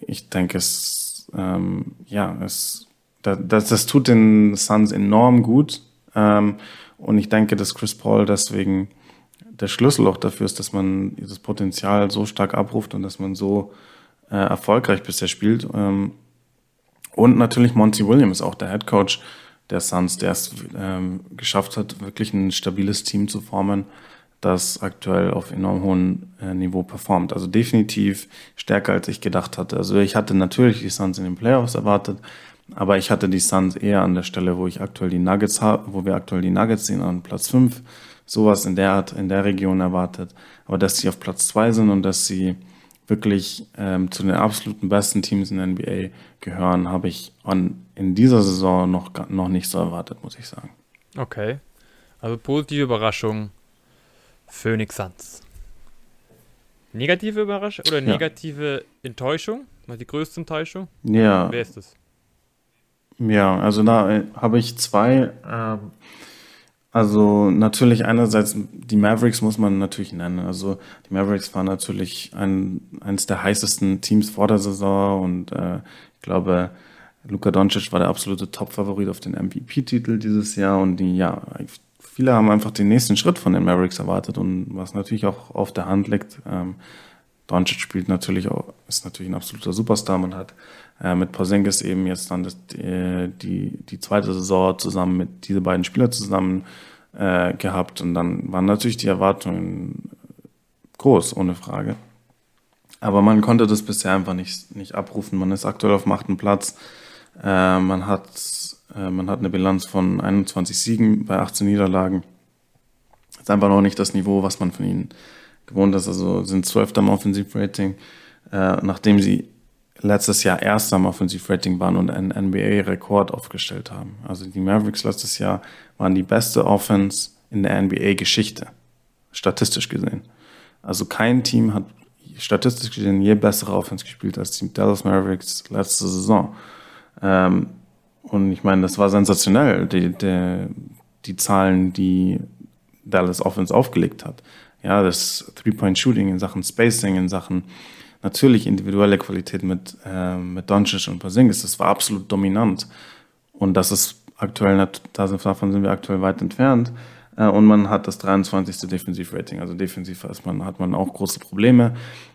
ich denke, es, ähm, ja, es, das, das tut den Suns enorm gut. Und ich denke, dass Chris Paul deswegen der Schlüssel auch dafür ist, dass man dieses Potenzial so stark abruft und dass man so äh, erfolgreich bisher spielt. Ähm, und natürlich Monty Williams, auch der Head Coach der Suns, der es ähm, geschafft hat, wirklich ein stabiles Team zu formen, das aktuell auf enorm hohem äh, Niveau performt. Also definitiv stärker, als ich gedacht hatte. Also ich hatte natürlich die Suns in den Playoffs erwartet, aber ich hatte die Suns eher an der Stelle, wo ich aktuell die Nuggets habe, wo wir aktuell die Nuggets sehen, an Platz 5 sowas in der Art, in der Region erwartet. Aber dass sie auf Platz zwei sind und dass sie wirklich ähm, zu den absoluten besten Teams in der NBA gehören, habe ich an, in dieser Saison noch, noch nicht so erwartet, muss ich sagen. Okay. Also positive Überraschung, Phoenix Suns. Negative Überraschung oder negative ja. Enttäuschung? Mal die größte Enttäuschung? Ja. Wer ist das? Ja, also da äh, habe ich zwei. Ähm, also natürlich einerseits die Mavericks muss man natürlich nennen. Also die Mavericks waren natürlich ein, eines der heißesten Teams vor der Saison und äh, ich glaube, Luka Doncic war der absolute Top-Favorit auf den MVP-Titel dieses Jahr und die, ja, viele haben einfach den nächsten Schritt von den Mavericks erwartet und was natürlich auch auf der Hand liegt. Ähm, Doncic spielt natürlich auch, ist natürlich ein absoluter Superstar. Man hat äh, mit Porzingis eben jetzt dann das, die, die, die zweite Saison zusammen mit diese beiden Spieler zusammen äh, gehabt und dann waren natürlich die Erwartungen groß, ohne Frage. Aber man konnte das bisher einfach nicht, nicht abrufen. Man ist aktuell auf dem achten Platz. Äh, man, hat, äh, man hat eine Bilanz von 21 Siegen bei 18 Niederlagen. Ist einfach noch nicht das Niveau, was man von ihnen gewohnt ist. Also sind 12. am Offensivrating, äh, nachdem sie letztes Jahr erster am Offensivrating waren und einen NBA-Rekord aufgestellt haben. Also die Mavericks letztes Jahr waren die beste Offense in der NBA-Geschichte, statistisch gesehen. Also kein Team hat statistisch gesehen je bessere Offense gespielt als die Dallas Mavericks letzte Saison. Ähm, und ich meine, das war sensationell, die, die, die Zahlen, die Dallas Offense aufgelegt hat. Ja, das Three-Point-Shooting in Sachen Spacing, in Sachen natürlich individuelle Qualität mit, äh, mit Doncic und Porzingis, das war absolut dominant. Und das ist aktuell, davon sind wir aktuell weit entfernt. Äh, und man hat das 23. Defensivrating. Also defensiv ist man, hat man auch große Probleme.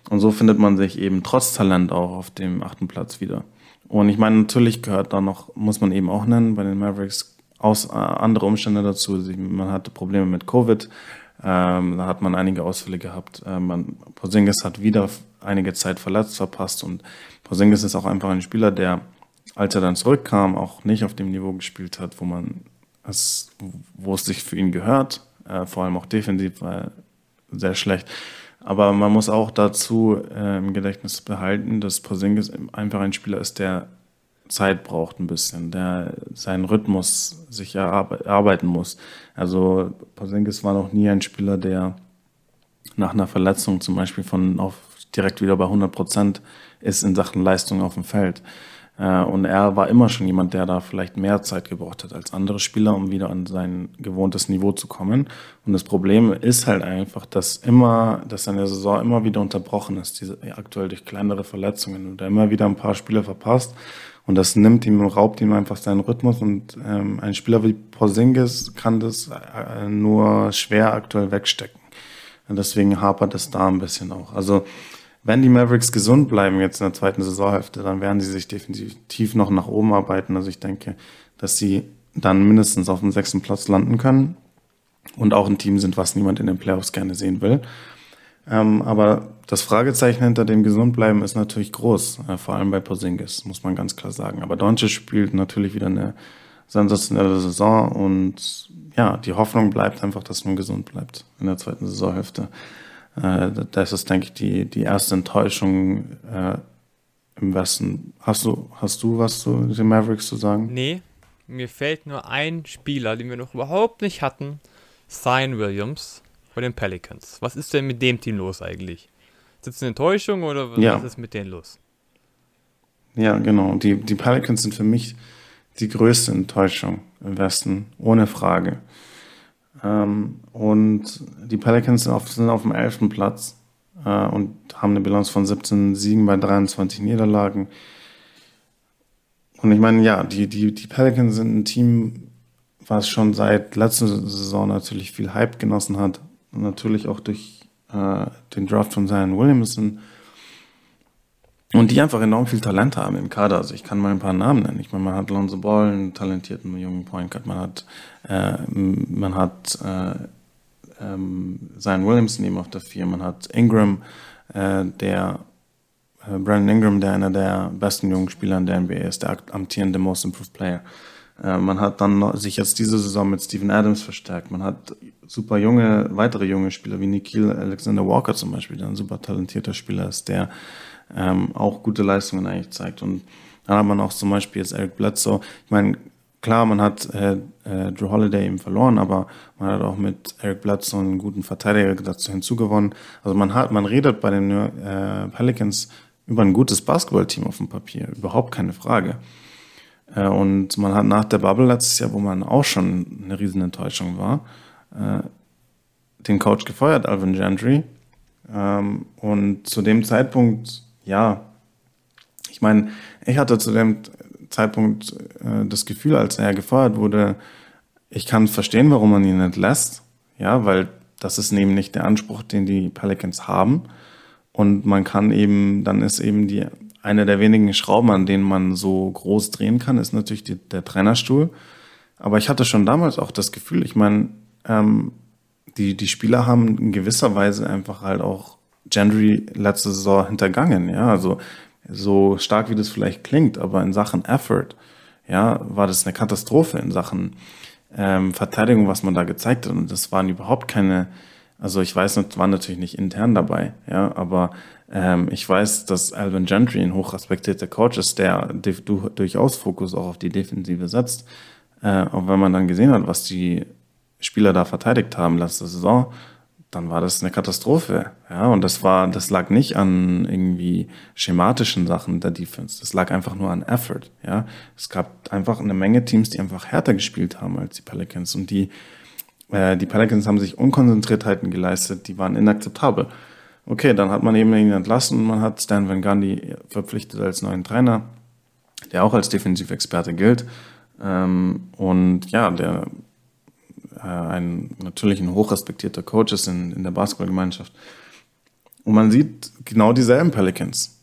Und so findet man sich eben trotz Talent auch auf dem achten Platz wieder. Und ich meine, natürlich gehört da noch, muss man eben auch nennen, bei den Mavericks aus, äh, andere Umstände dazu. Man hatte Probleme mit Covid. Ähm, da hat man einige Ausfälle gehabt. Ähm, man, Porzingis hat wieder einige Zeit verletzt verpasst und Porzingis ist auch einfach ein Spieler, der, als er dann zurückkam, auch nicht auf dem Niveau gespielt hat, wo man es, wo es sich für ihn gehört. Äh, vor allem auch defensiv war er sehr schlecht. Aber man muss auch dazu äh, im Gedächtnis behalten, dass Porzingis einfach ein Spieler ist, der Zeit braucht ein bisschen, der seinen Rhythmus sich erarbeiten muss. Also Porzingis war noch nie ein Spieler, der nach einer Verletzung zum Beispiel von auf direkt wieder bei 100 Prozent ist in Sachen Leistung auf dem Feld. Äh, und er war immer schon jemand, der da vielleicht mehr Zeit gebraucht hat als andere Spieler, um wieder an sein gewohntes Niveau zu kommen. Und das Problem ist halt einfach, dass immer, dass seine Saison immer wieder unterbrochen ist, diese, aktuell durch kleinere Verletzungen und er immer wieder ein paar Spiele verpasst. Und das nimmt ihm, raubt ihm einfach seinen Rhythmus. Und ähm, ein Spieler wie Porzingis kann das äh, nur schwer aktuell wegstecken. Und deswegen hapert es da ein bisschen auch. Also wenn die Mavericks gesund bleiben jetzt in der zweiten Saisonhälfte, dann werden sie sich definitiv noch nach oben arbeiten. Also ich denke, dass sie dann mindestens auf dem sechsten Platz landen können und auch ein Team sind, was niemand in den Playoffs gerne sehen will. Ähm, aber das Fragezeichen hinter dem Gesundbleiben ist natürlich groß, äh, vor allem bei Porzingis, muss man ganz klar sagen. Aber Doncic spielt natürlich wieder eine sensationelle Saison und ja, die Hoffnung bleibt einfach, dass man gesund bleibt in der zweiten Saisonhälfte. Äh, das ist, denke ich, die, die erste Enttäuschung äh, im Westen. Hast du, hast du was zu den Mavericks zu sagen? Nee, mir fällt nur ein Spieler, den wir noch überhaupt nicht hatten. Zion Williams von den Pelicans. Was ist denn mit dem Team los eigentlich? Ist das eine Enttäuschung oder was ja. ist mit denen los? Ja, genau. Die, die Pelicans sind für mich die größte Enttäuschung im Westen, ohne Frage. Ähm, und die Pelicans sind auf, sind auf dem 11. Platz äh, und haben eine Bilanz von 17 Siegen bei 23 Niederlagen. Und ich meine, ja, die, die, die Pelicans sind ein Team, was schon seit letzter Saison natürlich viel Hype genossen hat. Und natürlich auch durch äh, den Draft von Zion Williamson. Und die einfach enorm viel Talent haben im Kader. Also ich kann mal ein paar Namen nennen. Ich meine, man hat Lonzo Ball, einen talentierten jungen Point Guard. Man hat, äh, man hat äh, ähm, Zion Williamson eben auf der 4. Man hat Ingram, äh, der äh, Brandon Ingram, der einer der besten jungen Spieler in der NBA ist, der amtierende Most Improved Player. Äh, man hat dann sich jetzt diese Saison mit Steven Adams verstärkt. Man hat super junge, weitere junge Spieler wie Nikhil Alexander Walker zum Beispiel, der ein super talentierter Spieler ist, der ähm, auch gute Leistungen eigentlich zeigt. Und dann hat man auch zum Beispiel jetzt Eric Bledsoe. Ich meine, klar, man hat äh, äh, Drew Holiday eben verloren, aber man hat auch mit Eric Bledsoe einen guten Verteidiger dazu hinzugewonnen. Also man hat, man redet bei den äh, Pelicans über ein gutes Basketballteam auf dem Papier, überhaupt keine Frage. Äh, und man hat nach der Bubble letztes Jahr, wo man auch schon eine riesen Enttäuschung war, äh, den Coach gefeuert, Alvin Gentry. Ähm, und zu dem Zeitpunkt ja, ich meine, ich hatte zu dem Zeitpunkt äh, das Gefühl, als er gefeuert wurde, ich kann verstehen, warum man ihn entlässt. Ja, weil das ist nicht der Anspruch, den die Pelicans haben. Und man kann eben, dann ist eben die, eine der wenigen Schrauben, an denen man so groß drehen kann, ist natürlich die, der Trainerstuhl. Aber ich hatte schon damals auch das Gefühl, ich meine, ähm, die, die Spieler haben in gewisser Weise einfach halt auch Gendry letzte Saison hintergangen. Ja, also so stark wie das vielleicht klingt, aber in Sachen Effort, ja, war das eine Katastrophe in Sachen ähm, Verteidigung, was man da gezeigt hat. Und das waren überhaupt keine, also ich weiß nicht, waren natürlich nicht intern dabei, ja, aber ähm, ich weiß, dass Alvin Gentry ein hochrespektierter Coach ist, der durchaus Fokus auch auf die Defensive setzt. Äh, auch wenn man dann gesehen hat, was die Spieler da verteidigt haben letzte Saison, dann war das eine Katastrophe. Ja, und das war, das lag nicht an irgendwie schematischen Sachen der Defense. Das lag einfach nur an Effort. Ja, es gab einfach eine Menge Teams, die einfach härter gespielt haben als die Pelicans und die, äh, die Pelicans haben sich Unkonzentriertheiten geleistet, die waren inakzeptabel. Okay, dann hat man eben ihn entlassen und man hat Stan Van Gundy verpflichtet als neuen Trainer, der auch als Defensivexperte gilt. Ähm, und ja, der äh, ein natürlich ein hochrespektierter Coach ist in, in der Basketballgemeinschaft. Und man sieht genau dieselben Pelicans.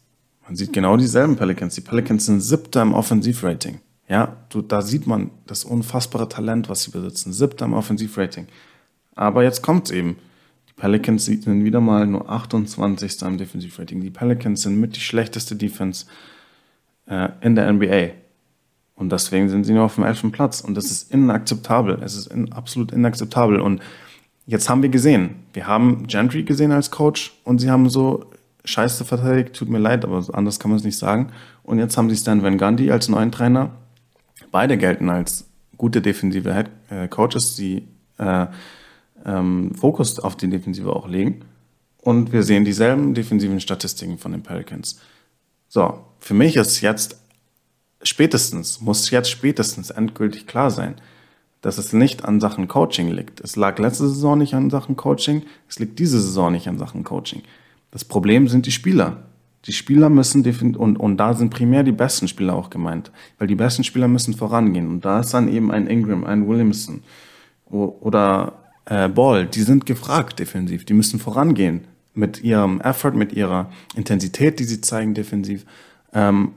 Man sieht genau dieselben Pelicans. Die Pelicans sind siebter im Offensivrating. Ja, du, da sieht man das unfassbare Talent, was sie besitzen. Siebter im Offensivrating. Aber jetzt kommt's eben. Die Pelicans sind wieder mal nur 28. im Defensivrating. Die Pelicans sind mit die schlechteste Defense äh, in der NBA. Und deswegen sind sie nur auf dem elften Platz. Und das ist inakzeptabel. Es ist in, absolut inakzeptabel. Und jetzt haben wir gesehen, wir haben Gentry gesehen als Coach und sie haben so scheiße verteidigt. Tut mir leid, aber anders kann man es nicht sagen. Und jetzt haben sie Stan Van Gundy als neuen Trainer. Beide gelten als gute defensive Head äh, Coaches, die äh, ähm, Fokus auf die Defensive auch legen. Und wir sehen dieselben defensiven Statistiken von den Pelicans. So, für mich ist jetzt spätestens, muss jetzt spätestens endgültig klar sein, dass es nicht an Sachen Coaching liegt. Es lag letzte Saison nicht an Sachen Coaching, es liegt diese Saison nicht an Sachen Coaching. Das Problem sind die Spieler. Die Spieler müssen und, und da sind primär die besten Spieler auch gemeint, weil die besten Spieler müssen vorangehen. Und da ist dann eben ein Ingram, ein Williamson oder äh, Ball, die sind gefragt defensiv, die müssen vorangehen mit ihrem Effort, mit ihrer Intensität, die sie zeigen defensiv. Ähm,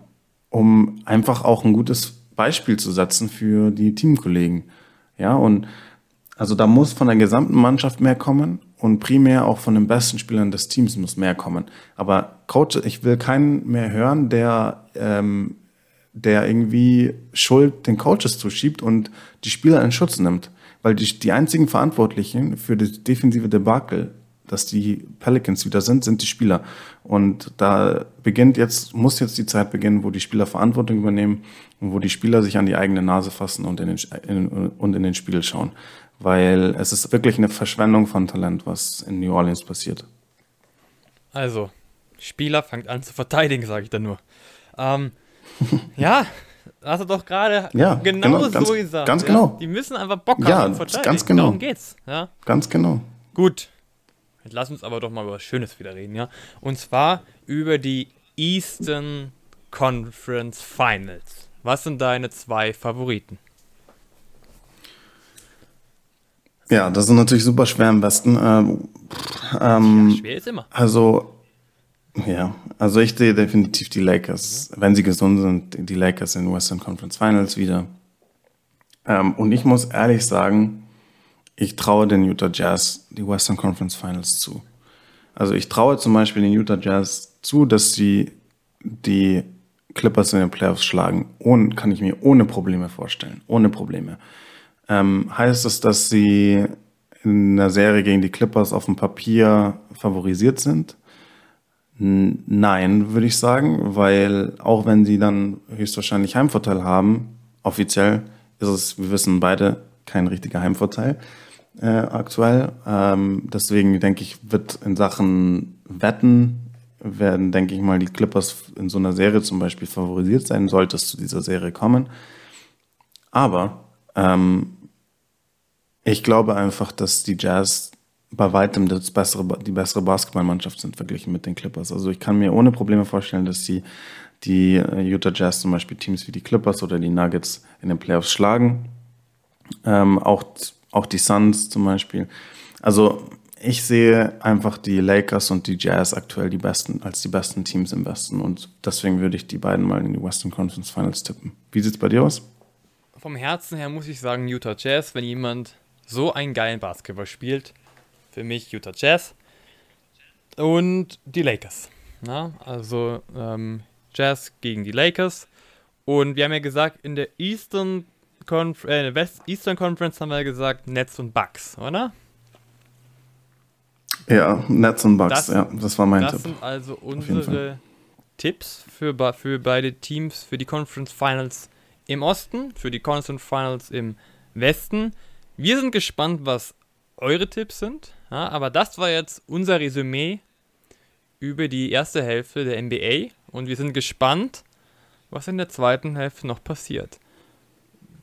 um einfach auch ein gutes Beispiel zu setzen für die Teamkollegen. Ja, und also da muss von der gesamten Mannschaft mehr kommen und primär auch von den besten Spielern des Teams muss mehr kommen. Aber Coach, ich will keinen mehr hören, der, ähm, der irgendwie Schuld den Coaches zuschiebt und die Spieler in Schutz nimmt. Weil die, die einzigen Verantwortlichen für das defensive Debakel dass die Pelicans wieder sind, sind die Spieler. Und da beginnt jetzt, muss jetzt die Zeit beginnen, wo die Spieler Verantwortung übernehmen und wo die Spieler sich an die eigene Nase fassen und in den, in, und in den Spiegel schauen. Weil es ist wirklich eine Verschwendung von Talent, was in New Orleans passiert. Also, Spieler fangt an zu verteidigen, sage ich dann nur. Ähm, ja, hast du doch gerade ja, genau, genau, ganz, so gesagt. Ganz genau. Die müssen einfach Bock haben ja, verteidigen. Ganz genau. Darum geht's. Ja? Ganz genau. Gut, Jetzt lass uns aber doch mal über was Schönes wieder reden, ja? Und zwar über die Eastern Conference Finals. Was sind deine zwei Favoriten? Ja, das ist natürlich super schwer am besten. Ähm, ähm, ja, schwer ist immer. Also, ja, also ich sehe definitiv die Lakers, mhm. wenn sie gesund sind, die Lakers in Western Conference Finals wieder. Ähm, und ich muss ehrlich sagen, ich traue den Utah Jazz die Western Conference Finals zu. Also ich traue zum Beispiel den Utah Jazz zu, dass sie die Clippers in den Playoffs schlagen. Ohne, kann ich mir ohne Probleme vorstellen. Ohne Probleme. Ähm, heißt es, dass sie in der Serie gegen die Clippers auf dem Papier favorisiert sind? Nein, würde ich sagen, weil auch wenn sie dann höchstwahrscheinlich Heimvorteil haben, offiziell ist es, wir wissen beide, kein richtiger Heimvorteil äh, aktuell. Ähm, deswegen denke ich, wird in Sachen Wetten werden, denke ich mal, die Clippers in so einer Serie zum Beispiel favorisiert sein, sollte es zu dieser Serie kommen. Aber ähm, ich glaube einfach, dass die Jazz bei weitem das bessere, die bessere Basketballmannschaft sind verglichen mit den Clippers. Also ich kann mir ohne Probleme vorstellen, dass die, die äh, Utah Jazz zum Beispiel Teams wie die Clippers oder die Nuggets in den Playoffs schlagen. Ähm, auch auch die Suns zum Beispiel. Also ich sehe einfach die Lakers und die Jazz aktuell die besten, als die besten Teams im Westen. Und deswegen würde ich die beiden mal in die Western Conference Finals tippen. Wie sieht es bei dir aus? Vom Herzen her muss ich sagen Utah Jazz, wenn jemand so einen geilen Basketball spielt. Für mich Utah Jazz. Und die Lakers. Na, also ähm, Jazz gegen die Lakers. Und wir haben ja gesagt, in der Eastern Conf äh, West Eastern Conference haben wir gesagt Nets und Bucks, oder? Ja, Nets und Bucks, das, ja, das war mein das Tipp. Das sind also unsere Tipps für, für beide Teams für die Conference Finals im Osten, für die Conference Finals im Westen. Wir sind gespannt, was eure Tipps sind. Ja, aber das war jetzt unser Resümee über die erste Hälfte der NBA und wir sind gespannt, was in der zweiten Hälfte noch passiert.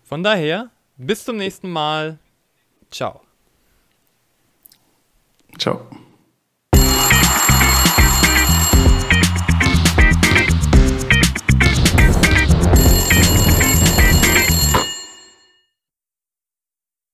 Von daher, bis zum nächsten Mal. Ciao. Ciao.